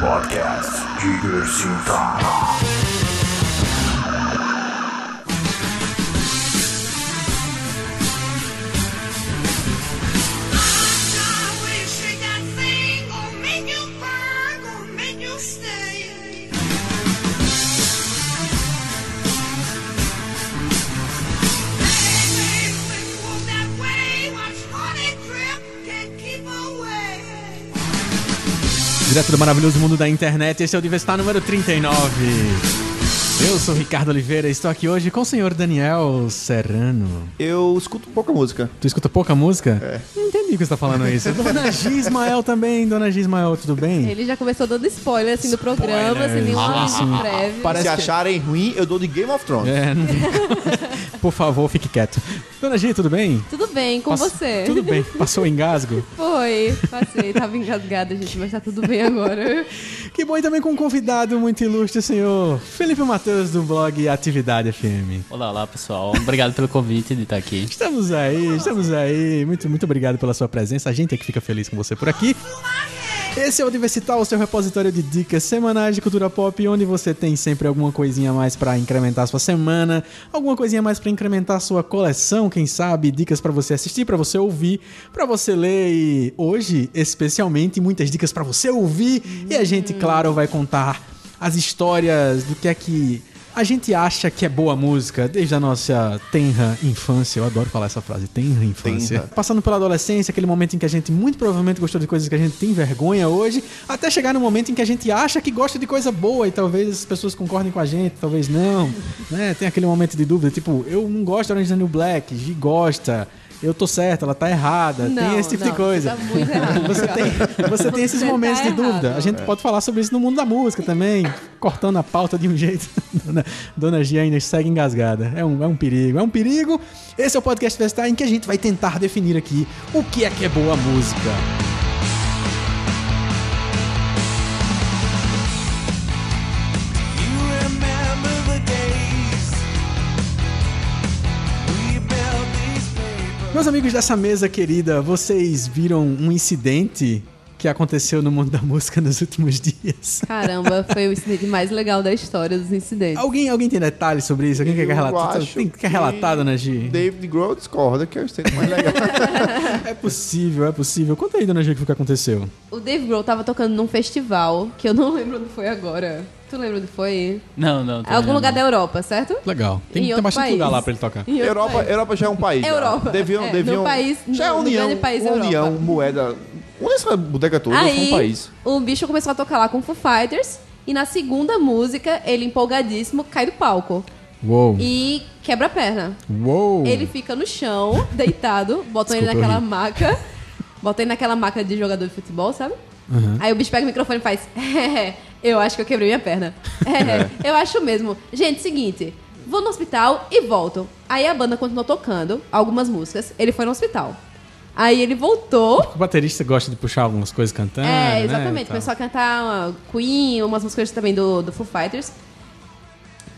Podcast Direto do maravilhoso mundo da internet, esse é o Diversitar número 39. Eu sou Ricardo Oliveira e estou aqui hoje com o senhor Daniel Serrano. Eu escuto pouca música. Tu escuta pouca música? É. Não entendi que você está falando isso. Dona Gismael também, Dona Gismael, tudo bem? Ele já começou dando spoiler assim do programa, sem nenhuma ah, prévia. Parece Se acharem ruim, eu dou de Game of Thrones. É, não... Por favor, fique quieto. Dona Gi, tudo bem? Tudo bem, com Pass... você? Tudo bem. Passou o engasgo? Foi, passei. Tava engasgada, gente, mas tá tudo bem agora. que bom e também com um convidado muito ilustre, senhor Felipe Matheus, do blog Atividade FM. Olá, olá, pessoal. Obrigado pelo convite de estar aqui. Estamos aí, estamos aí. Muito, muito obrigado pela sua presença. A gente é que fica feliz com você por aqui. Esse é o Diversital, o seu repositório de dicas semanais de cultura pop, onde você tem sempre alguma coisinha a mais para incrementar a sua semana, alguma coisinha a mais para incrementar a sua coleção, quem sabe, dicas para você assistir, para você ouvir, para você ler e hoje, especialmente, muitas dicas para você ouvir. E a gente, claro, vai contar as histórias do que é que a gente acha que é boa música desde a nossa tenra infância. Eu adoro falar essa frase, tenra infância. Tenra. Passando pela adolescência, aquele momento em que a gente muito provavelmente gostou de coisas que a gente tem vergonha hoje, até chegar no momento em que a gente acha que gosta de coisa boa e talvez as pessoas concordem com a gente, talvez não. né? Tem aquele momento de dúvida, tipo, eu não gosto de Orange New Black, G gosta eu tô certo, ela tá errada. Não, tem esse tipo não, de coisa. Você, tá você tem, você tem esses momentos tá de dúvida. A gente é. pode falar sobre isso no mundo da música também, cortando a pauta de um jeito. Dona, Dona Gia ainda segue engasgada. É um, é um perigo, é um perigo. Esse é o podcast Festar em que a gente vai tentar definir aqui o que é que é boa música. Meus amigos dessa mesa querida, vocês viram um incidente que aconteceu no mundo da música nos últimos dias. Caramba, foi o incidente mais legal da história dos incidentes. Alguém, alguém tem detalhes sobre isso? Alguém quer relatar? Tem que relatar, dona G? David Grohl discorda que é o incidente mais legal. é possível, é possível. Conta aí, dona G, o que aconteceu. O Dave Grohl tava tocando num festival, que eu não lembro onde foi agora. Tu lembra onde foi? Não, não. É algum lugar da Europa, certo? Legal. Tem, tem bastante país. lugar lá pra ele tocar. Europa, Europa já é um país. Europa. Deviam, é, deviam, país, já é união, país união, Europa. moeda. Onde essa bodega toda Aí, um país. O bicho começou a tocar lá com Foo Fighters. E na segunda música, ele empolgadíssimo cai do palco. Uou. E quebra a perna. Uou. Ele fica no chão, deitado, botam ele naquela maca. Botam ele naquela maca de jogador de futebol, sabe? Uhum. Aí o bicho pega o microfone e faz. eu acho que eu quebrei minha perna. É, eu acho mesmo. Gente, seguinte. Vou no hospital e volto. Aí a banda continuou tocando algumas músicas. Ele foi no hospital. Aí ele voltou. O baterista gosta de puxar algumas coisas cantando. É, exatamente. Né, Começou a cantar uma Queen, umas músicas também do, do Foo Fighters.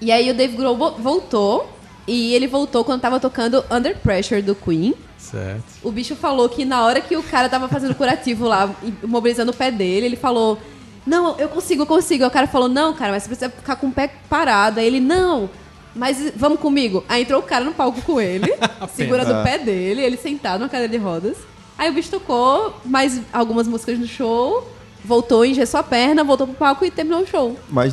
E aí o Dave Grohl voltou. E ele voltou quando tava tocando Under Pressure do Queen. Certo. O bicho falou que na hora que o cara tava fazendo curativo lá, mobilizando o pé dele, ele falou: Não, eu consigo, eu consigo. Aí o cara falou: Não, cara, mas você precisa ficar com o pé parado. Aí ele: Não, mas vamos comigo. Aí entrou o cara no palco com ele, segurando o pé dele, ele sentado na cadeira de rodas. Aí o bicho tocou mais algumas músicas no show, voltou, engessou a perna, voltou pro palco e terminou o show. Mas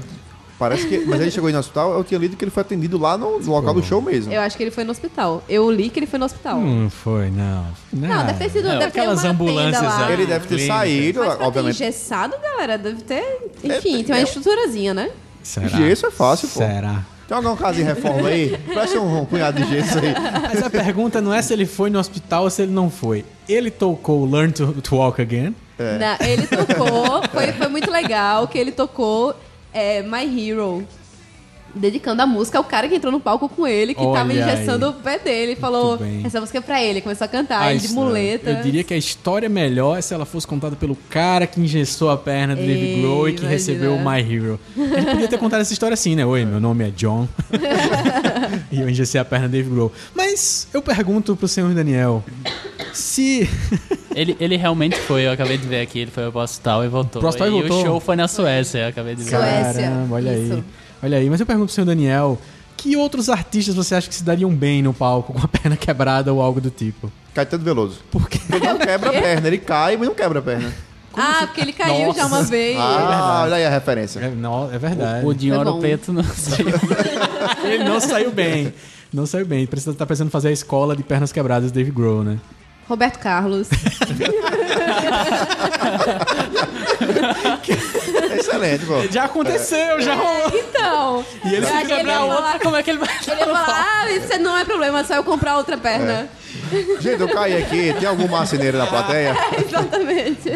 Parece que. Mas ele chegou aí no hospital, eu tinha lido que ele foi atendido lá no, local do show mesmo. Eu acho que ele foi no hospital. Eu li que ele foi no hospital. Não foi, não. Não, não deve ter sido. Não, deve aquelas ter ambulâncias lá. Ele deve ter saído, mas pra obviamente. Ter engessado, galera, deve ter. Enfim, é, tem uma é, estruturazinha, né? Será? Gesso é fácil, pô. Será? Tem algum caso de reforma aí? Parece um, um punhado de gesso aí. Mas a pergunta não é se ele foi no hospital ou se ele não foi. Ele tocou Learn to, to Walk Again. É. Não, ele tocou, foi, foi muito legal que ele tocou é, My Hero dedicando a música ao cara que entrou no palco com ele, que Olha tava engessando aí. o pé dele. Falou, essa música é pra ele. Começou a cantar, ah, ele de muleta. Eu diria que a história é melhor se ela fosse contada pelo cara que engessou a perna do David Grohl e que recebeu o My Hero. A gente podia ter contado essa história assim, né? Oi, meu nome é John. e eu engessei a perna do David Grohl. Mas eu pergunto pro senhor Daniel, Se. Ele, ele realmente foi, eu acabei de ver aqui, ele foi ao Postal e voltou. Postal e voltou? o show foi na Suécia, eu acabei de ver. Suécia. Caramba, olha aí. Isso. Olha aí. Mas eu pergunto pro senhor Daniel: que outros artistas você acha que se dariam bem no palco com a perna quebrada ou algo do tipo? Caetano Veloso. Por quê? Ele não quebra a perna, ele cai, mas não quebra a perna. ah, porque ele caiu já uma vez. Ah, olha aí a referência. É, não, é verdade. O Dinho Foi Ouro bom. Preto não sei. Ele não saiu bem. Não saiu bem. Precisa estar precisando fazer a escola de pernas quebradas do Dave Grohl, né? Roberto Carlos. Excelente, pô. Já aconteceu, já rolou. Então. E ele se que quebrar ia outra, falar- Como é que ele vai. Ele ia falar, ah, isso não é problema, é só eu comprar outra perna. Gente, eu caí aqui. Tem algum marceneiro na plateia? Exatamente.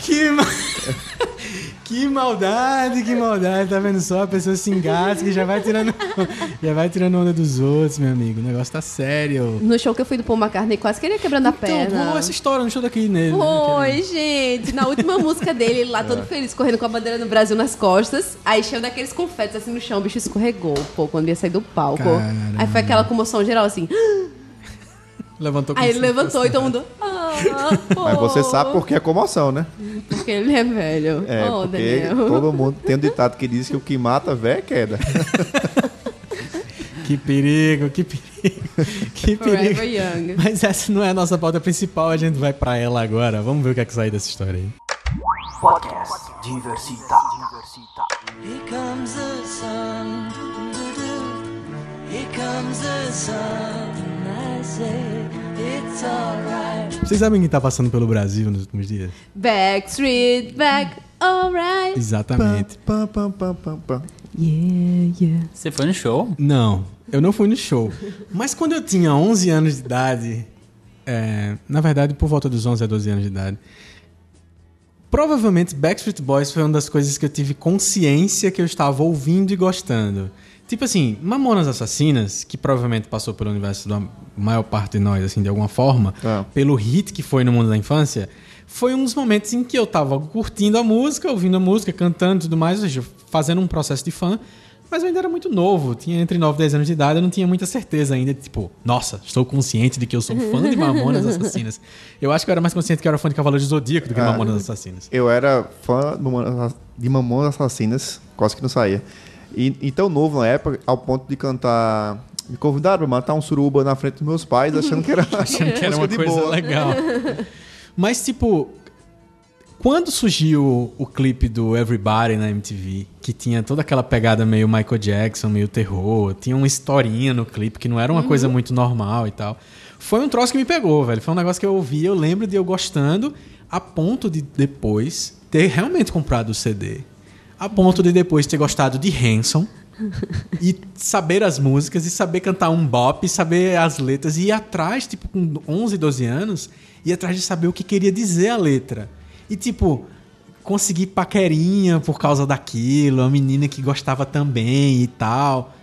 Que, ma- que maldade, que maldade. Tá vendo só? A pessoa se engasga e já vai tirando, já vai tirando onda dos outros, meu amigo. O negócio tá sério. No show que eu fui do Paul McCartney, quase queria quebrando a Então, perna. rolou essa história no show daqui nele. né? Oi, gente. Na última música dele, ele lá É. todo feliz, correndo com a bandeira do Brasil nas costas. Aí cheio daqueles confetes assim no chão, o bicho escorregou, pô, quando ia sair do palco. Caramba. Aí foi aquela comoção geral assim. Levantou com Aí ele cinco levantou e todo mundo. Ah, pô. Mas você sabe por que é comoção, né? Porque ele é velho. É, oh, porque Daniel. todo mundo tem um ditado que diz que o que mata véio é queda. Que perigo, que perigo. Que Forever perigo. Young. Mas essa não é a nossa pauta principal, a gente vai pra ela agora. Vamos ver o que é que sai dessa história aí. Podcast Diversita. Here comes the sun. Here comes the sun. I say it's alright. Vocês sabem quem tá passando pelo Brasil nos últimos dias? Backstreet Back, alright. Exatamente. Yeah, yeah. Você foi no show? Não, eu não fui no show. Mas quando eu tinha 11 anos de idade, é, na verdade, por volta dos 11 a 12 anos de idade, provavelmente Backstreet Boys foi uma das coisas que eu tive consciência que eu estava ouvindo e gostando. Tipo assim, Mamonas Assassinas, que provavelmente passou pelo universo da maior parte de nós, assim, de alguma forma, Ah. pelo hit que foi no mundo da infância, foi um dos momentos em que eu tava curtindo a música, ouvindo a música, cantando e tudo mais, ou seja, fazendo um processo de fã, mas eu ainda era muito novo, tinha entre 9 e 10 anos de idade, eu não tinha muita certeza ainda, de, tipo, nossa, estou consciente de que eu sou fã de Mamonas Assassinas. Eu acho que eu era mais consciente que eu era fã de Cavaleiro do Zodíaco do que Ah. Mamonas Assassinas. Eu era fã de de Mamonas Assassinas, quase que não saía. E, e tão novo na época, ao ponto de cantar. Me convidaram pra matar um suruba na frente dos meus pais, achando que era, achando que era uma coisa boa. legal. Mas, tipo, quando surgiu o clipe do Everybody na MTV, que tinha toda aquela pegada meio Michael Jackson, meio terror, tinha uma historinha no clipe que não era uma coisa muito normal e tal. Foi um troço que me pegou, velho. Foi um negócio que eu ouvi, eu lembro de eu gostando, a ponto de depois ter realmente comprado o CD. A ponto de depois ter gostado de Hanson e saber as músicas e saber cantar um bop, saber as letras e ir atrás, tipo, com 11, 12 anos, ir atrás de saber o que queria dizer a letra. E, tipo, conseguir paquerinha por causa daquilo, a menina que gostava também e tal.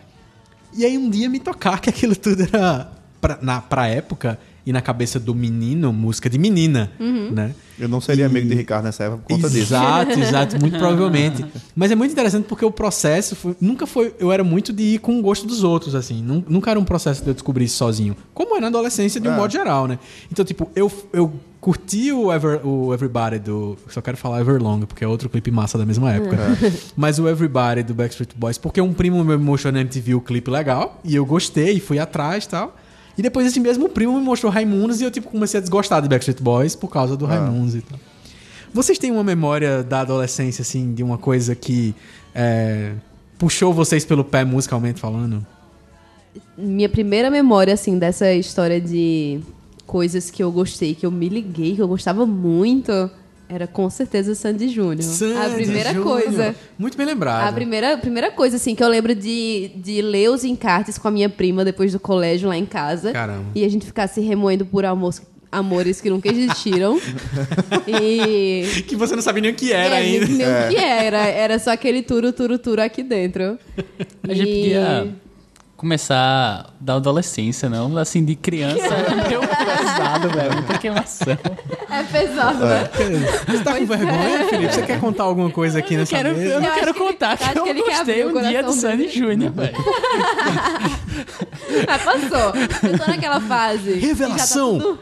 E aí um dia me tocar que aquilo tudo era, pra, na, pra época, e na cabeça do menino, música de menina, né? Eu não seria E- amigo de Ricardo nessa época por conta disso. Exato, exato, muito provavelmente. Mas é muito interessante porque o processo foi- nunca foi. Eu era muito de ir com o gosto dos outros, assim. Nun- Nunca era um processo de eu descobrir isso sozinho. Como é na adolescência, de um É. modo geral, né? Então, tipo, eu, eu curti o, Ever, o Everybody do. Só quero falar Everlong, porque é outro clipe massa da mesma época. Mas o Everybody do Backstreet Boys, porque um primo meu me mostrou na MTV o clipe legal, e eu gostei, fui atrás e tal. E depois esse mesmo primo me mostrou Raimundos e eu, tipo, comecei a desgostar de Backstreet Boys por causa do Raimundos e tal. Vocês têm uma memória da adolescência, assim, de uma coisa que é, puxou vocês pelo pé musicalmente falando? Minha primeira memória, assim, dessa história de coisas que eu gostei, que eu me liguei, que eu gostava muito, era com certeza Sandy Júnior. a Sandy primeira Júnior. coisa. Muito bem lembrado. A primeira, primeira coisa, assim, que eu lembro de, de ler os encartes com a minha prima depois do colégio lá em casa. Caramba. E a gente ficar se remoendo por amores, amores que nunca existiram. e. Que você não sabia nem o que era é, ainda. Nem o que era. Era só aquele turo, turo, turo aqui dentro. A gente E- podia começar da adolescência, não? Assim, de criança, é meio pesado, velho. Muita queimação. É É pesado, né? Você tá com vergonha, Felipe? Você quer contar alguma coisa aqui nessa Quero- mesa? eu não quero que ele- contar acho que eu que ele quer gostei um dia do Sandy dele. Júnior, velho. Mas passou. Eu tô naquela fase. tá Revelação! tudo-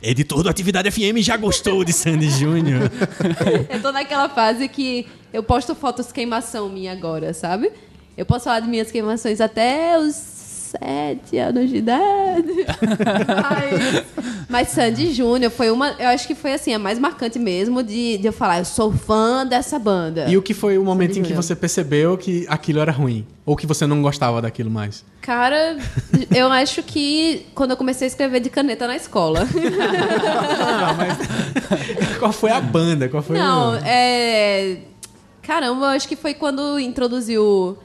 Editor do Atividade FM já gostou de Sandy Júnior. Eu tô naquela fase que eu posto fotos queimação minha agora, sabe? Eu posso falar de minhas queimações até os sete anos de idade. mas, mas Sandy Júnior foi uma. Eu acho que foi assim, a mais marcante mesmo de, de eu falar, eu sou fã dessa banda. E o que foi o momento em que Júnior. você percebeu que aquilo era ruim? Ou que você não gostava daquilo mais? Cara, eu acho que quando eu comecei a escrever de caneta na escola. Qual foi a banda? Qual foi Não, o... é. Caramba, eu acho que foi quando introduziu.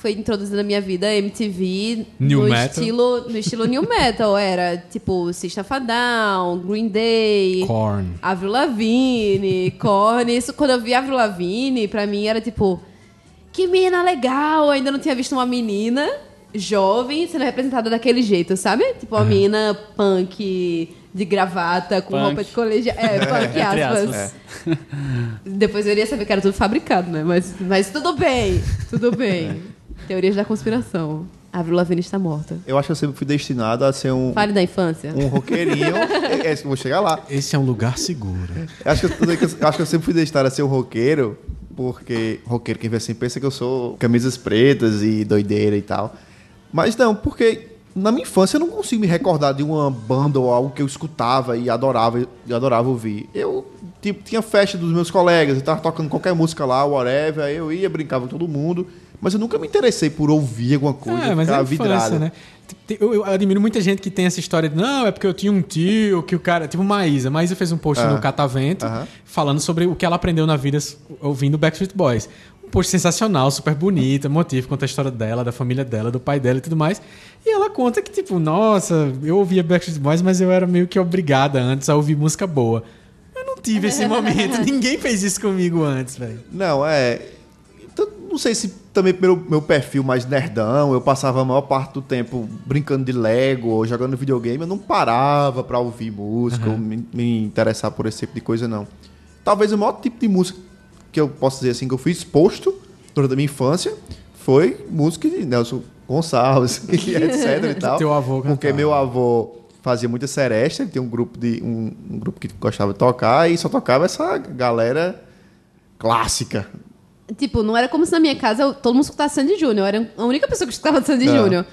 Foi introduzido na minha vida MTV New no metal? estilo no estilo new metal. Era tipo System of a Down, Green Day, Korn. Avril Lavigne, Korn. Isso, quando eu vi Avril Lavigne, pra mim era tipo... Que menina legal! Eu ainda não tinha visto uma menina jovem sendo representada daquele jeito, sabe? Tipo uma menina punk de gravata, com Punk. roupa de colegial. É, punk, Entre aspas. aspas. Depois eu iria saber que era tudo fabricado, né? Mas, mas tudo bem, tudo bem. Teorias da conspiração. A Avril Lavigne está morta. Eu acho que eu sempre fui destinado a ser um, Fale da infância. um roqueirinho. é, é, vou chegar lá. Esse é um lugar seguro. Eu Acho que, eu, eu acho que eu sempre fui destinado a ser um roqueiro, porque roqueiro, quem vê assim, pensa que eu sou camisas pretas e doideira e tal. Mas não, porque na minha infância eu não consigo me recordar de uma banda ou algo que eu escutava e adorava, e adorava ouvir. Eu tipo, tinha festa dos meus colegas, eu tava tocando qualquer música lá, whatever, aí eu ia, brincava com todo mundo, mas eu nunca me interessei por ouvir alguma coisa, É, mas é ficar vidrado. né? Eu, eu admiro muita gente que tem essa história de não, é porque eu tinha um tio que o cara. Tipo Maísa. Maísa fez um post Ah. no Catavento Aham. falando sobre o que ela aprendeu na vida ouvindo Backstreet Boys. Um post sensacional, super bonito, emotivo, conta a história dela, da família dela, do pai dela e tudo mais. E ela conta que, tipo, nossa, eu ouvia Backstreet Boys, mas eu era meio que obrigada antes a ouvir música boa. Eu não tive esse momento, ninguém fez isso comigo antes, velho. Não, é. Não sei se também pelo meu perfil mais nerdão, eu passava a maior parte do tempo brincando de Lego ou jogando videogame, eu não parava pra ouvir música ou me, me interessar por esse tipo de coisa, não. Talvez o maior tipo de música que eu posso dizer assim que eu fui exposto durante a minha infância foi música de Nelson Gonçalves, e etc e tal. Teu avô Porque meu avô fazia muita seresta, ele tinha um grupo de um, um grupo que gostava de tocar e só tocava essa galera clássica. Tipo, não era como se na minha casa eu- todo mundo escutasse Sandy Júnior. Eu era a única pessoa que escutava Sandy. Júnior.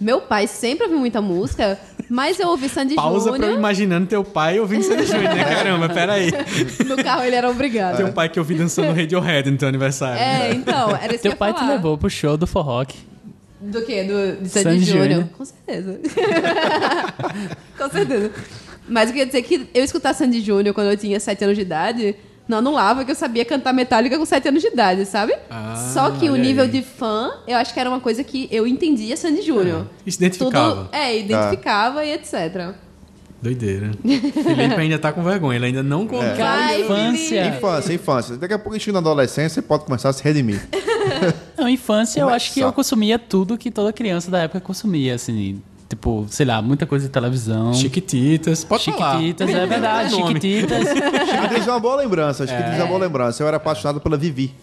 Meu pai sempre ouviu muita música, mas eu ouvi Sandy Pausa pra eu Júnior. imaginando teu pai ouvindo Sandy Júnior, né? Caramba, peraí. No carro ele era obrigado. Teu pai que eu vi dançando Radiohead no teu aniversário. É, então, era isso que eu Teu pai te levou pro show do Forrock. Do quê? Do, de Sandy, Sandy Júnior? Júnior. Com certeza. Com certeza. Mas eu queria dizer que eu escutar Sandy Júnior quando eu tinha 7 anos de idade não anulava que eu sabia cantar Metallica com 7 anos de idade, sabe? Ah, Só que o nível aí. de fã, eu acho que era uma coisa que eu entendia Sandy Júnior. E se identificava. Tudo, é, identificava e etc. Doideira. Felipe ainda tá com vergonha, ele ainda não contou. Vai, infância. Felipe. Infância, infância. Daqui a pouco a gente chega na adolescência, você pode começar a se redimir. Não, infância eu Começa. acho que eu consumia tudo que toda criança da época consumia, assim. Tipo, sei lá, muita coisa de televisão. Chiquititas. Pode Chiquititas, é verdade. Chiquititas. Chiquititas é uma boa lembrança. Chiquititas é uma boa lembrança. Eu era apaixonado pela Vivi.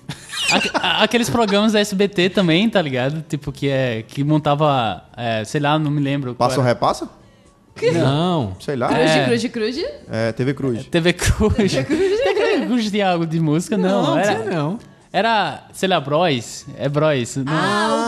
Aqueles programas da SBT também, tá ligado? Tipo, que é que montava, é, sei lá, não me lembro. Passa ou repassa? Não. Sei lá. Cruz, É. cruz, cruz. É, TV Cruz. TV Cruz. TV Cruz de algo de música, não. Não, era, não. Era, sei lá, Bros. É Bros. Não.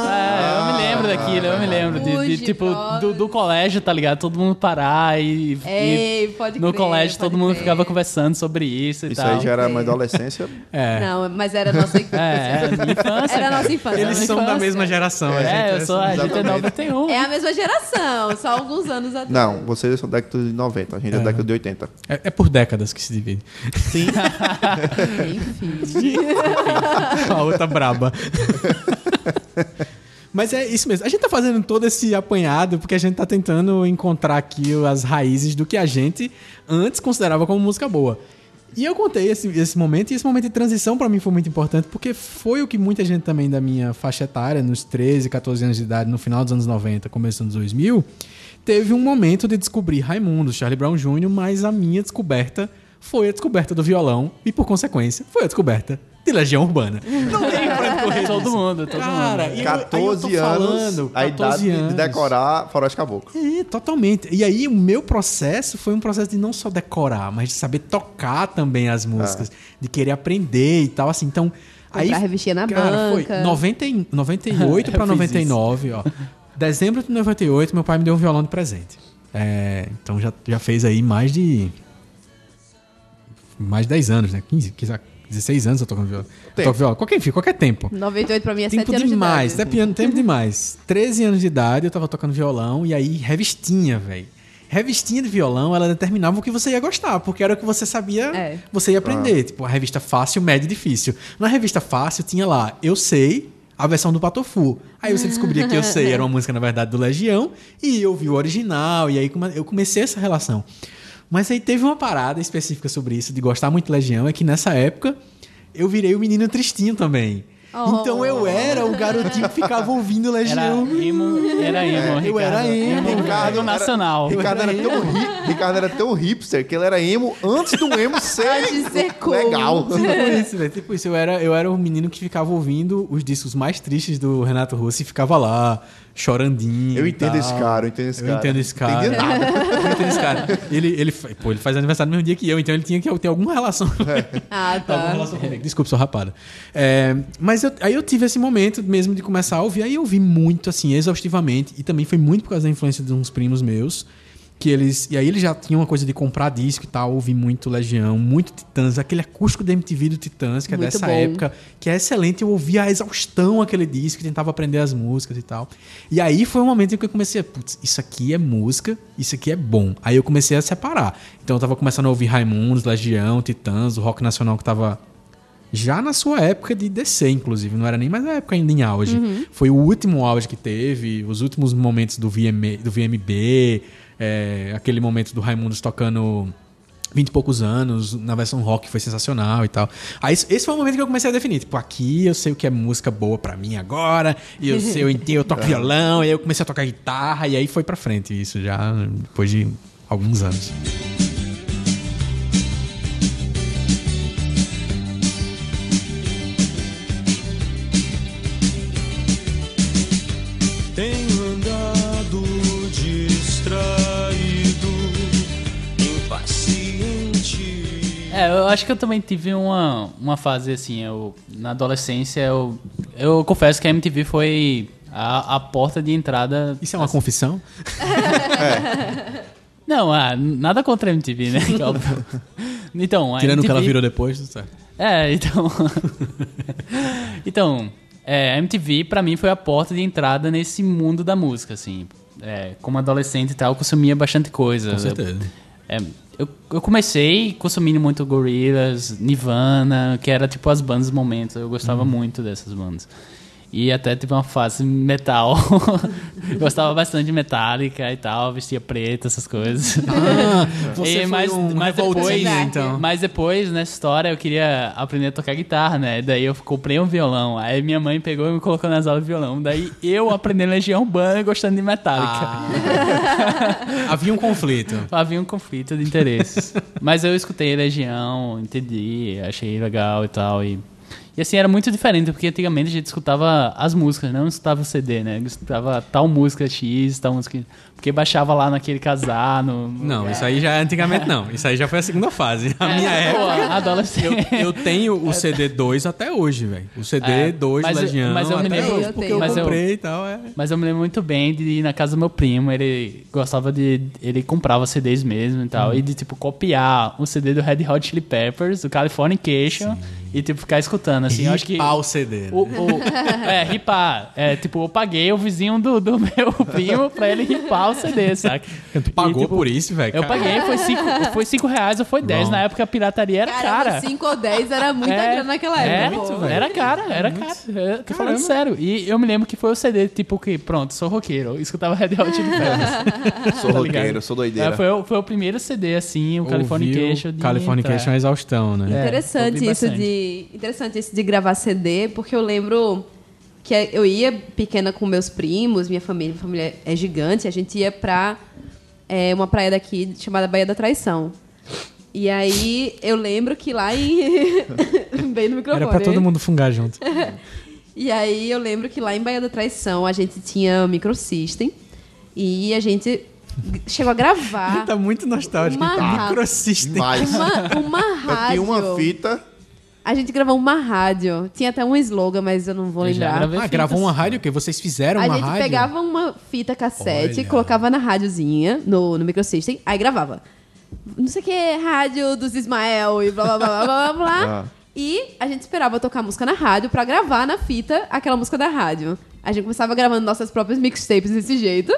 É, eu me lembro daquilo, eu me lembro. De, de, tipo, do, do colégio, tá ligado? Todo mundo parar e. Ei, e pode no crer, colégio pode todo mundo crer. ficava conversando sobre isso e Isso tal. aí já era uma adolescência. É. Não, mas era a nossa infância. É, é, minha infância. Era a nossa infância. Eles Era são da infância. mesma geração. a gente É, eu sou a gente é Exatamente. 91. É a mesma geração, só alguns anos atrás. Não, vocês são da década de 90, a gente é, da década de 80. É, é por décadas que se divide. Sim. Enfim. A outra braba. Mas é isso mesmo. A gente tá fazendo todo esse apanhado porque a gente tá tentando encontrar aqui as raízes do que a gente antes considerava como música boa. E eu contei esse, esse momento, e esse momento de transição pra mim foi muito importante, porque foi o que muita gente também da minha faixa etária, nos 13, 14 anos de idade, no final dos anos 90, começo dos anos 2000, teve um momento de descobrir Raimundo, Charlie Brown Jr., mas a minha descoberta foi a descoberta do violão e, por consequência, foi a descoberta de Legião Urbana. Não tem pra correr Todo mundo, todo Cara, mundo. e eu- aí eu tô 14 anos, falando, a 14 idade de anos. decorar Faroeste Caboclo. É, totalmente. E aí o meu processo foi um processo de não só decorar, mas de saber tocar também as músicas, de querer aprender e tal, assim. Então, aí Comprar revistinha na cara, banca. foi 90, e- 98 pra Eu fiz 99, ó. Dezembro de 98, meu pai me deu um violão de presente. É, então já, já fez aí mais de mais de 10 anos, né? 15, 15 16 anos eu tocando violão. Eu Tempo. toco violão. Qualquer, enfim, qualquer tempo. 98 pra mim é 7 Tempo anos demais, de idade. piano, tempo demais. 13 anos de idade, eu tava tocando violão e aí revistinha, velho. Revistinha de violão, ela determinava o que você ia gostar, porque era o que você sabia, É. você ia aprender. Tipo, a revista fácil, média e difícil. Na revista fácil tinha lá, eu sei, a versão do Patofu. Aí você descobria que eu sei, era uma música, na verdade, do Legião, e eu vi o original, e aí eu comecei essa relação. Mas aí teve uma parada específica sobre isso, de gostar muito de Legião, é que nessa época eu virei o menino tristinho também. Oh. Então eu era o garotinho que ficava ouvindo Era Legião. emo, era emo, eu era emo, Ricardo nacional. Ricardo era, tão hi- Ricardo era tão hipster que ele era emo antes do emo ser, ser cool. legal. Tipo isso, velho. Tipo isso. Eu era, eu era o menino que ficava ouvindo os discos mais tristes do Renato Russo e ficava lá, chorandinho. Eu entendo tal. esse cara, eu entendo esse Eu cara. entendo esse cara. Entendi nada. Eu entendo esse cara. Ele, ele, pô, ele faz aniversário no mesmo dia que eu, então ele tinha que ter alguma relação. Ah, Alguma tá. relação comigo. Desculpa, sou rapada. É, mas eu- aí eu tive esse momento mesmo de começar a ouvir. Aí eu ouvi muito, assim, exaustivamente. E também foi muito por causa da influência de uns primos meus. Que eles. E aí eles já tinham uma coisa de comprar disco e tal. Ouvi muito Legião, muito Titãs. Aquele acústico da MTV do Titãs, que é Muito dessa bom. época, que é excelente. Eu ouvia a exaustão aquele disco, tentava aprender as músicas e tal. E aí foi um momento em que eu comecei a, putz, isso aqui é música, isso aqui é bom. Aí eu comecei a separar. Então eu tava começando a ouvir Raimundos, Legião, Titãs, o rock nacional que tava já na sua época de descer, inclusive. Não era nem mais a época ainda em auge. Foi o último auge que teve, os últimos momentos do, VM, do VMB, é, aquele momento do Raimundos tocando 20 e poucos anos, na versão rock foi sensacional e tal. Aí esse foi o momento que eu comecei a definir. Tipo, aqui eu sei o que é música boa pra mim agora, e eu sei, eu entendo, eu toco violão, e aí eu comecei a tocar guitarra, e aí foi pra frente isso já depois de alguns anos. É, eu acho que eu também tive uma, uma fase assim, eu, na adolescência, eu, eu confesso que a MTV foi a, a porta de entrada. Isso é uma confissão? Não, ah, nada contra a MTV, né? Então, a Tirando o que ela MTV virou depois, tudo certo. É, então. então, é, a MTV pra mim foi a porta de entrada nesse mundo da música, assim. É, como adolescente e tal, eu consumia bastante coisa. Com certeza. É, eu, eu comecei consumindo muito Gorillaz, Nirvana, que era tipo as bandas do momento. Eu gostava Uhum. muito dessas bandas. E até tive uma fase metal. gostava bastante de Metallica e tal, vestia preto, essas coisas. Ah, você E, mas, um mas depois, então. mas depois, nessa história, eu queria aprender a tocar guitarra, né? Daí eu comprei um violão. Aí minha mãe pegou e me colocou nas aulas de violão. Daí eu aprendi Legião Urbana gostando de Metallica. Ah. Havia um conflito. Havia um conflito de interesses. Mas eu escutei Legião, entendi, achei legal e tal. E, e assim, era muito diferente, porque antigamente a gente escutava as músicas, não escutava o CD, né? Escutava tal música X, tal música. Porque baixava lá naquele casar. No, Não, isso aí já é antigamente não. Isso aí já foi a segunda fase. A minha É, época. adolescente. Eu tenho o CD 2 até hoje, velho. O CD É, 2 mas eu- Legião. mas eu me lembro- hoje, eu porque eu eu- comprei e tal. É. Mas eu me lembro muito bem de ir na casa do meu primo. Ele gostava de. Ele comprava CDs mesmo e tal. E de, tipo, copiar o CD do Red Hot Chili Peppers, do Californication. E, tipo, ficar escutando, assim. eu acho que. Ripar o CD. né? O, o- é, ripar. É, tipo, eu paguei o vizinho do, do meu primo pra ele ripar o CD, saca? Tu pagou E, tipo, por isso, velho? Eu paguei, foi 5 foi cinco reais ou foi 10. Bom. Na época a pirataria era Caramba, cara. 5 ou 10 era muita É, grana naquela é, época. pô. Era cara, era cara. Eu tô falando sério. E eu me lembro que foi o CD, tipo, que, pronto, sou roqueiro. Eu escutava Red Hot Chili Peppers. Sou Tá roqueiro, sou doideira. É, foi, o- foi o primeiro CD, assim, o Californication. Ouviu de Californication é exaustão, né? É, Interessante isso bastante. De interessante isso de gravar CD, porque eu lembro que é- eu ia pequena com meus primos, minha família, minha família é gigante, a gente ia pra é, uma praia daqui chamada Baía da Traição. E aí eu lembro que lá em. Bem no microfone. Era pra todo hein? mundo fungar junto. E aí eu lembro que lá em Baía da Traição a gente tinha microsystem e a gente chegou a gravar tá muito nostálgico. Uma Tá. Microsystem. Uma, uma eu rádio. tinha uma fita. A gente gravou uma rádio. Tinha até um slogan, mas eu não vou Eu já lembrar. gravei Ah, fitas. gravou uma rádio o quê? Vocês fizeram A uma gente rádio? pegava uma fita cassete, Olha. colocava na rádiozinha, no, no microsystem, aí gravava. Não sei o que, rádio dos Ismael e blá blá blá blá blá blá. Ah. E a gente esperava tocar música na rádio pra gravar na fita aquela música da rádio. A gente começava gravando nossas próprias mixtapes desse jeito.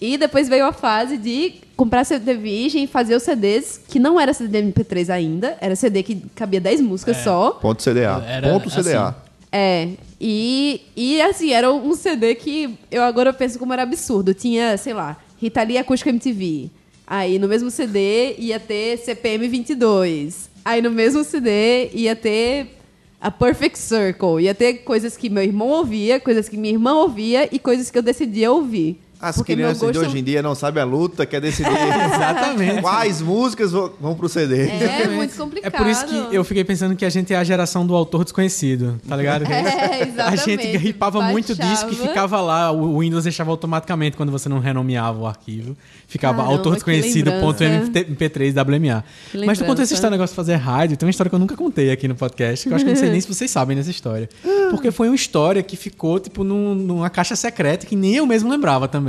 E depois veio a fase de comprar CD virgem e fazer os CDs, que não era CD MP3 ainda, era CD que cabia 10 músicas só. Ponto CDA. Era Ponto CDA. assim. É. E, e assim, era um CD que eu agora penso como era absurdo. Tinha, sei lá, Rita Lee Acústica MTV. Aí no mesmo CD ia ter CPM 22. Aí no mesmo CD ia ter a Perfect Circle. Ia ter coisas que meu irmão ouvia, coisas que minha irmã ouvia e coisas que eu decidia ouvir. As Porque crianças de gosto- hoje em dia não sabem a luta, quer decidir Exatamente. quais músicas vão vão pro CD. É muito É complicado. por isso que eu fiquei pensando que a gente é a geração do autor desconhecido, tá ligado? É, A exatamente. gente ripava muito disso que Baixava. ficava lá, o Windows deixava automaticamente quando você não renomeava o arquivo. Ficava Caramba, autor que desconhecido.mp3 WMA. Mas tu conta essa lembrança. história, negócio de fazer rádio, tem uma história que eu nunca contei aqui no podcast, que eu acho que eu não sei nem se vocês sabem dessa história. Porque foi uma história que ficou, tipo, num- numa caixa secreta que nem eu mesmo lembrava também.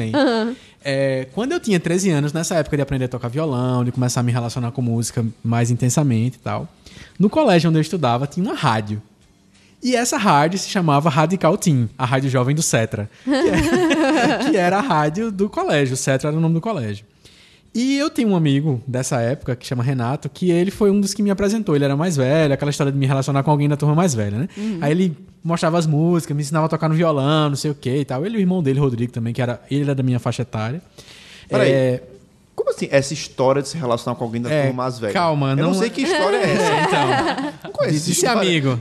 É, quando eu tinha 13 anos, nessa época de aprender a tocar violão, de começar a me relacionar com música mais intensamente e tal, no colégio onde eu estudava tinha uma rádio. E essa rádio se chamava Radical Team, a rádio jovem do Cetra, que, é- que era a rádio do colégio. O Cetra era o nome do colégio. E eu tenho um amigo dessa época, que chama Renato, que ele foi um dos que me apresentou. Ele era mais velho, aquela história de me relacionar com alguém da turma mais velha, né? Aí ele mostrava as músicas, me ensinava a tocar no violão, não sei o que e tal. Ele e o irmão dele, Rodrigo, também, que era, ele era da minha faixa etária. Peraí. É? Essa história de se relacionar com alguém da É, turma mais velha? calma, Eu não- não sei que história é essa. então, Não conheço essa de ser história. amigo.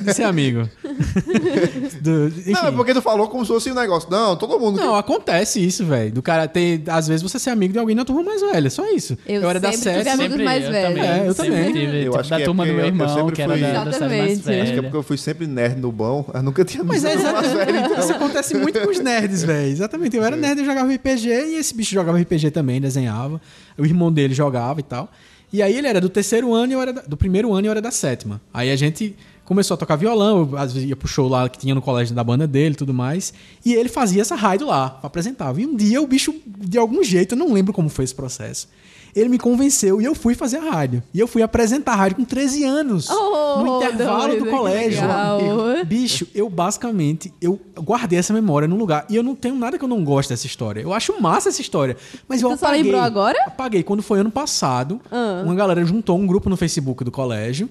De ser amigo. Do-. Não, é porque tu falou como se fosse um negócio. Não, todo mundo. Não, acontece isso, velho. Do cara ter. Às vezes você ser amigo de alguém na turma mais velha. Só isso. Eu era da sempre tive sétima. amigos mais eu velhos. Também, É, eu sempre também. Tive, Eu tipo, acho da que é turma do porque meu eu- eu irmão, sempre que era fui- da, da série mais velha. Acho que é porque eu fui sempre nerd no bom. Eu nunca tinha Mas é amigo mais velho, exatamente. então. Isso acontece muito com os nerds, velho. Exatamente. Eu era nerd, eu jogava RPG e esse bicho jogava RPG também, desenhava. O irmão dele jogava e tal. E aí ele era do terceiro ano e eu era da- do primeiro ano e eu era da sétima. Aí a gente começou a tocar violão, às vezes ia pro show lá que tinha no colégio da banda dele e tudo mais. E ele fazia essa rádio lá, apresentava. E um dia o bicho, de algum jeito, eu não lembro como foi esse processo. Ele me convenceu e eu fui fazer a rádio. E eu fui apresentar a rádio com 13 anos. Oh, no intervalo doido, do colégio. Eu- Bicho, eu basicamente eu guardei essa memória num lugar e eu não tenho nada que eu não goste dessa história. Eu acho massa essa história, mas eu só apaguei. lembrou agora? Apaguei quando foi ano passado. Ah. Uma galera juntou um grupo no Facebook do colégio.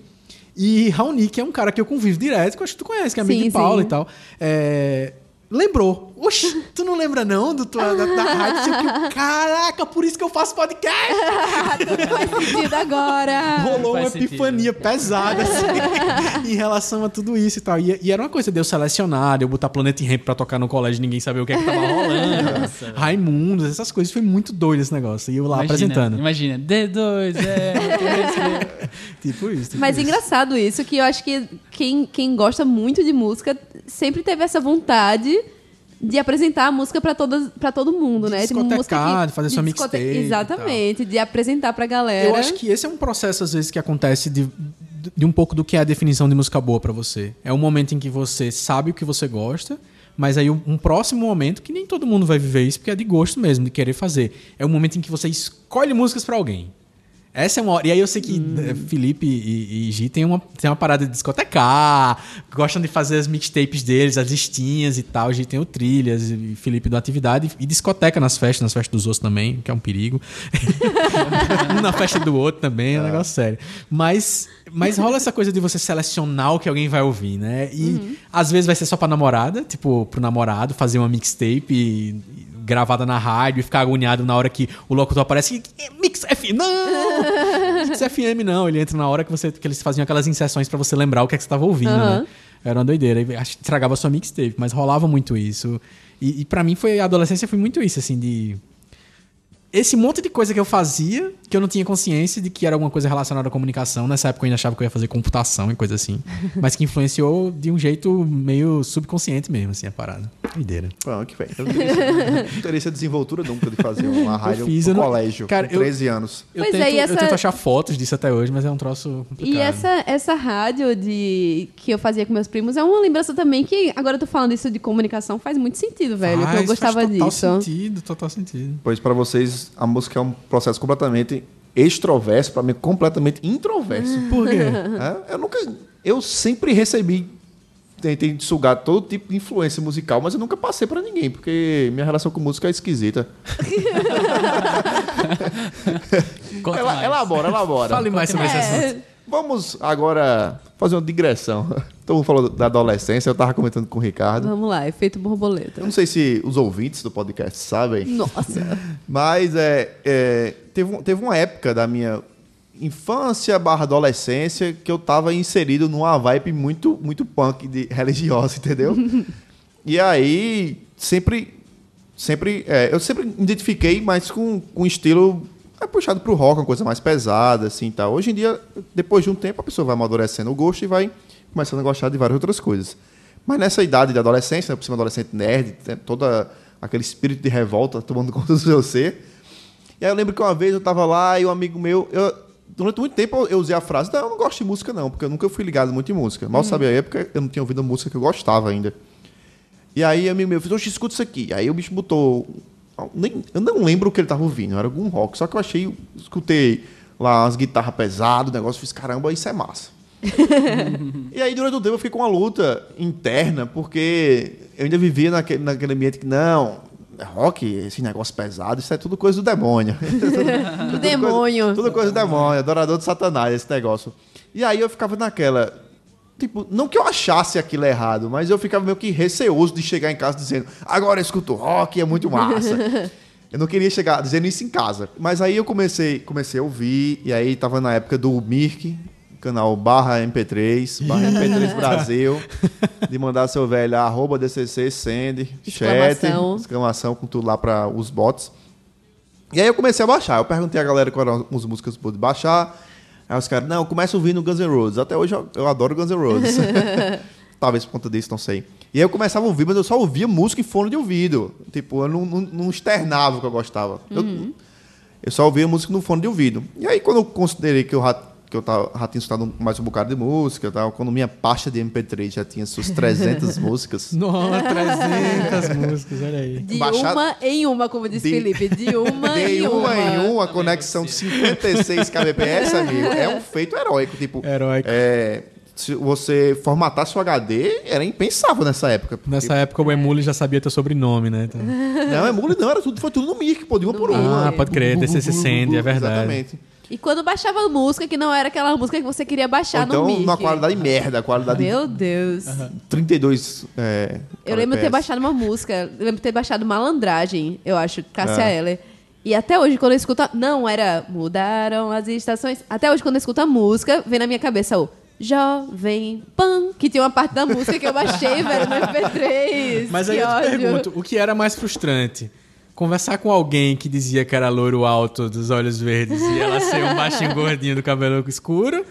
E Raoni, que é um cara que eu convivo direto, que eu acho que tu conhece, que é amigo Sim, de Paulo sim. e tal. é, Lembrou. Oxi, tu não lembra não do tua, da, da rádio? Sei o quê. Caraca, por isso que eu faço podcast! Tudo faz sentido agora. rolou uma sentido. epifania pesada assim, em relação a tudo isso e tal. E, e era uma coisa de eu selecionar, de eu botar Planet Ramp pra tocar no colégio e ninguém sabia o que, é que tava rolando. Raimundos, essas coisas. Foi muito doido esse negócio. E eu lá Imagina, apresentando. Imagina, D2, é. Tipo isso. Tipo Mas é isso. engraçado isso, que eu acho que quem, quem gosta muito de música sempre teve essa vontade de apresentar a música pra todas para todo mundo, De né? Tipo, discotecar, de fazer sua discote- mixtape Exatamente, de apresentar pra galera. Eu acho que esse é um processo, às vezes, que acontece de, de um pouco do que é a definição de música boa pra você. É um momento em que você sabe o que você gosta, mas aí um, um próximo momento, que nem todo mundo vai viver isso, porque é de gosto mesmo, de querer fazer. É o momento em que você escolhe músicas pra alguém. Essa é uma hora. E aí eu sei que eh, Felipe e, e Gi tem uma, tem uma parada de discotecar, gostam de fazer as mixtapes deles, as listinhas e tal. Gi tem o trilhas, e Felipe do atividade. E discoteca nas festas, nas festas dos outros também, que é um perigo. um na festa do outro também, é um negócio sério. Mas, mas rola essa coisa de você selecionar o que alguém vai ouvir, né? E às vezes vai ser só pra namorada, tipo, pro namorado, fazer uma mixtape e gravada na rádio e ficar agoniado na hora que o locutor aparece e Mix FM, não! Mix FM não, ele entra na hora que, você, que eles faziam aquelas inserções pra você lembrar o que é que você tava ouvindo, Aham. né? Era uma doideira. Acho que estragava sua mixtape, mas rolava muito isso. E, e para mim foi a adolescência foi muito isso, assim, de esse monte de coisa que eu fazia, que eu não tinha consciência de que era alguma coisa relacionada à comunicação. Nessa época eu ainda achava que eu ia fazer computação e coisa assim. mas que influenciou de um jeito meio subconsciente mesmo, assim, a parada. Doideira. Pronto, que velho. Eu não teria essa- não teria essa desenvoltura nunca de fazer uma rádio fiz, no eu não- colégio, Cara, com eu- 13 anos. Eu, Pois tento, é, e essa- eu tento achar fotos disso até hoje, mas é um troço complicado. E essa, essa rádio de, que eu fazia com meus primos é uma lembrança também que, agora eu tô falando isso de comunicação, faz muito sentido, velho. que eu Faz, gostava faz total disso. sentido, total sentido. Pois para vocês, a música é um processo completamente extroverso, para mim completamente introverso. Por quê? É, eu nunca. Eu sempre recebi. Tentei sugar todo tipo de influência musical, mas eu nunca passei para ninguém, porque minha relação com música é esquisita. Ela, elabora, elabora. Fale mais sobre esse assunto. Vamos agora fazer uma digressão. Então, falando da adolescência, eu tava comentando com o Ricardo. vamos lá, efeito borboleta. Eu não sei se os ouvintes do podcast sabem, Nossa. mas é, é, teve, teve uma época da minha infância barra adolescência que eu tava inserido numa vibe muito, muito punk de religiosa, entendeu? e aí, sempre, sempre, é, eu sempre me identifiquei mais com, com um estilo é, puxado pro rock, uma coisa mais pesada, assim, tal. Hoje em dia, depois de um tempo, a pessoa vai amadurecendo o gosto e vai começando a gostar de várias outras coisas. Mas nessa idade de adolescência, né, por cima adolescente nerd, tem toda aquele espírito de revolta tomando conta do seu ser. E aí eu lembro que uma vez eu tava lá e um amigo meu, eu- durante muito tempo eu- eu usei a frase, não, eu não gosto de música não, porque eu nunca fui ligado muito em música. Mal sabia a época, eu não tinha ouvido música que eu gostava ainda. E aí amigo meu fez, oxe, escuta isso aqui. Aí o bicho botou, nem, eu não lembro o que ele tava ouvindo, era algum rock, só que eu achei, escutei lá umas guitarras pesadas, o negócio, fiz, caramba, isso é massa. E aí, durante o tempo, eu fiquei com uma luta interna, porque eu ainda vivia naquele, naquele ambiente que, não, é rock, esse negócio pesado, isso é tudo coisa do demônio. Do demônio. Coisa, tudo coisa do demônio, adorador de satanás, esse negócio. E aí eu ficava naquela. Tipo, não que eu achasse aquilo errado, mas eu ficava meio que receoso de chegar em casa dizendo, agora eu escuto rock, é muito massa. eu não queria chegar dizendo isso em casa. Mas aí eu comecei, comecei a ouvir, e aí tava na época do Mirk, canal barra MP3, barra MP3 Brasil, de mandar seu velho arroba DCC, send, chat, Exclamação. exclamação com tudo lá para os bots. E aí eu comecei a baixar. Eu perguntei a galera quais eram as músicas que eu pude baixar. Aí os caras, não, eu começo ouvindo Guns N' Roses. Até hoje eu, eu adoro Guns N' Roses. Talvez por conta disso, não sei. E aí eu começava a ouvir, mas eu só ouvia música em fone de ouvido. Tipo, eu não, não, não externava o que eu gostava. Eu, eu só ouvia música no fone de ouvido. E aí quando eu considerei que eu já, que eu tava, já tinha escutado mais um bocado de música, tal, quando minha pasta de MP3 já tinha suas 300 músicas, Nossa, 300 músicas, olha aí. De Baixado- uma em uma, como disse De- Felipe. De uma De em uma uma. em uma, a conexão de 56 kbps, amigo, é um feito heróico. Tipo, Heróico. É, se você formatar seu HD, era impensável nessa época. porque- Nessa época o Emule já sabia teu sobrenome, né? Então... Não, é mule não, era tudo, foi tudo no mic, pô, de uma por uma. Ah, pode crer, DCC Send, é verdade. Exatamente. E quando baixava música, que não era aquela música que você queria Ou baixar então, no mic. numa qualidade merda, qualidade Meu Deus. 32 é, Eu lembro de ter baixado uma música, eu lembro de ter baixado Malandragem, eu acho, Cássia É. Eller. E até hoje, quando eu escuto. a- Não, era. Mudaram as estações. Até hoje, quando eu escuto a música, vem na minha cabeça o Jovem Pan, que tem uma parte da música que eu baixei, velho, no MP3. Mas aí que eu te ódio. pergunto, o que era mais frustrante? Conversar com alguém que dizia que era loiro alto dos olhos verdes e ela ser um baixinho gordinho do cabelo escuro?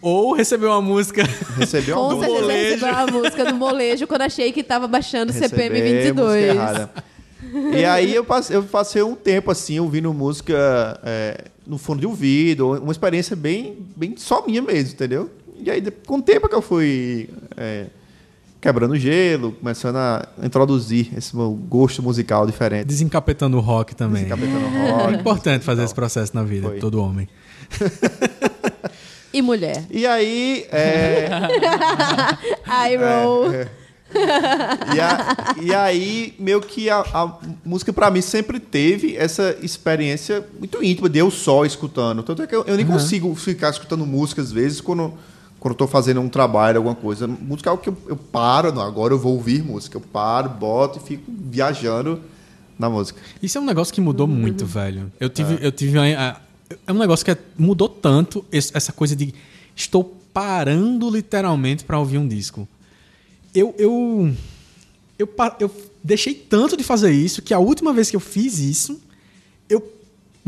Ou receber uma música Recebeu uma Com do certeza molejo. recebeu a música do molejo quando achei que tava baixando CPM Receber música 22. errada. E aí eu passei, eu passei um tempo assim, ouvindo música é, no fone de ouvido, uma experiência bem, bem só minha mesmo, entendeu? E aí, com o tempo que eu fui é, quebrando o gelo, começando a introduzir esse meu gosto musical diferente. desencapetando o rock também. Desencapetando É rock. importante fazer esse processo na vida, Foi. todo homem. E mulher. E aí, é, I roll. e, a- e aí, meio que a, a música pra mim sempre teve essa experiência muito íntima de eu só escutando. Tanto é que eu, eu nem consigo ficar escutando música às vezes quando, quando eu tô fazendo um trabalho, alguma coisa. Música é algo que eu, eu paro, não, agora eu vou ouvir música. Eu paro, boto e fico viajando na música. Isso é um negócio que mudou muito, velho. Eu tive, eu tive a- é um negócio que é- mudou tanto essa coisa de estou parando literalmente pra ouvir um disco. eu, eu, eu, eu deixei tanto de fazer isso que a última vez que eu fiz isso, eu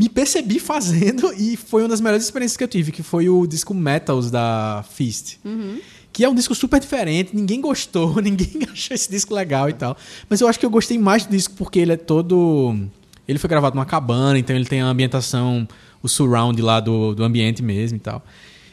me percebi fazendo e foi uma das melhores experiências que eu tive, que foi o disco Metals da Fist. Que é um disco super diferente, ninguém gostou, ninguém achou esse disco legal e tal. Mas eu acho que eu gostei mais do disco porque ele é todo. Ele foi gravado numa cabana, então ele tem a ambientação, o surround lá do, do ambiente mesmo e tal.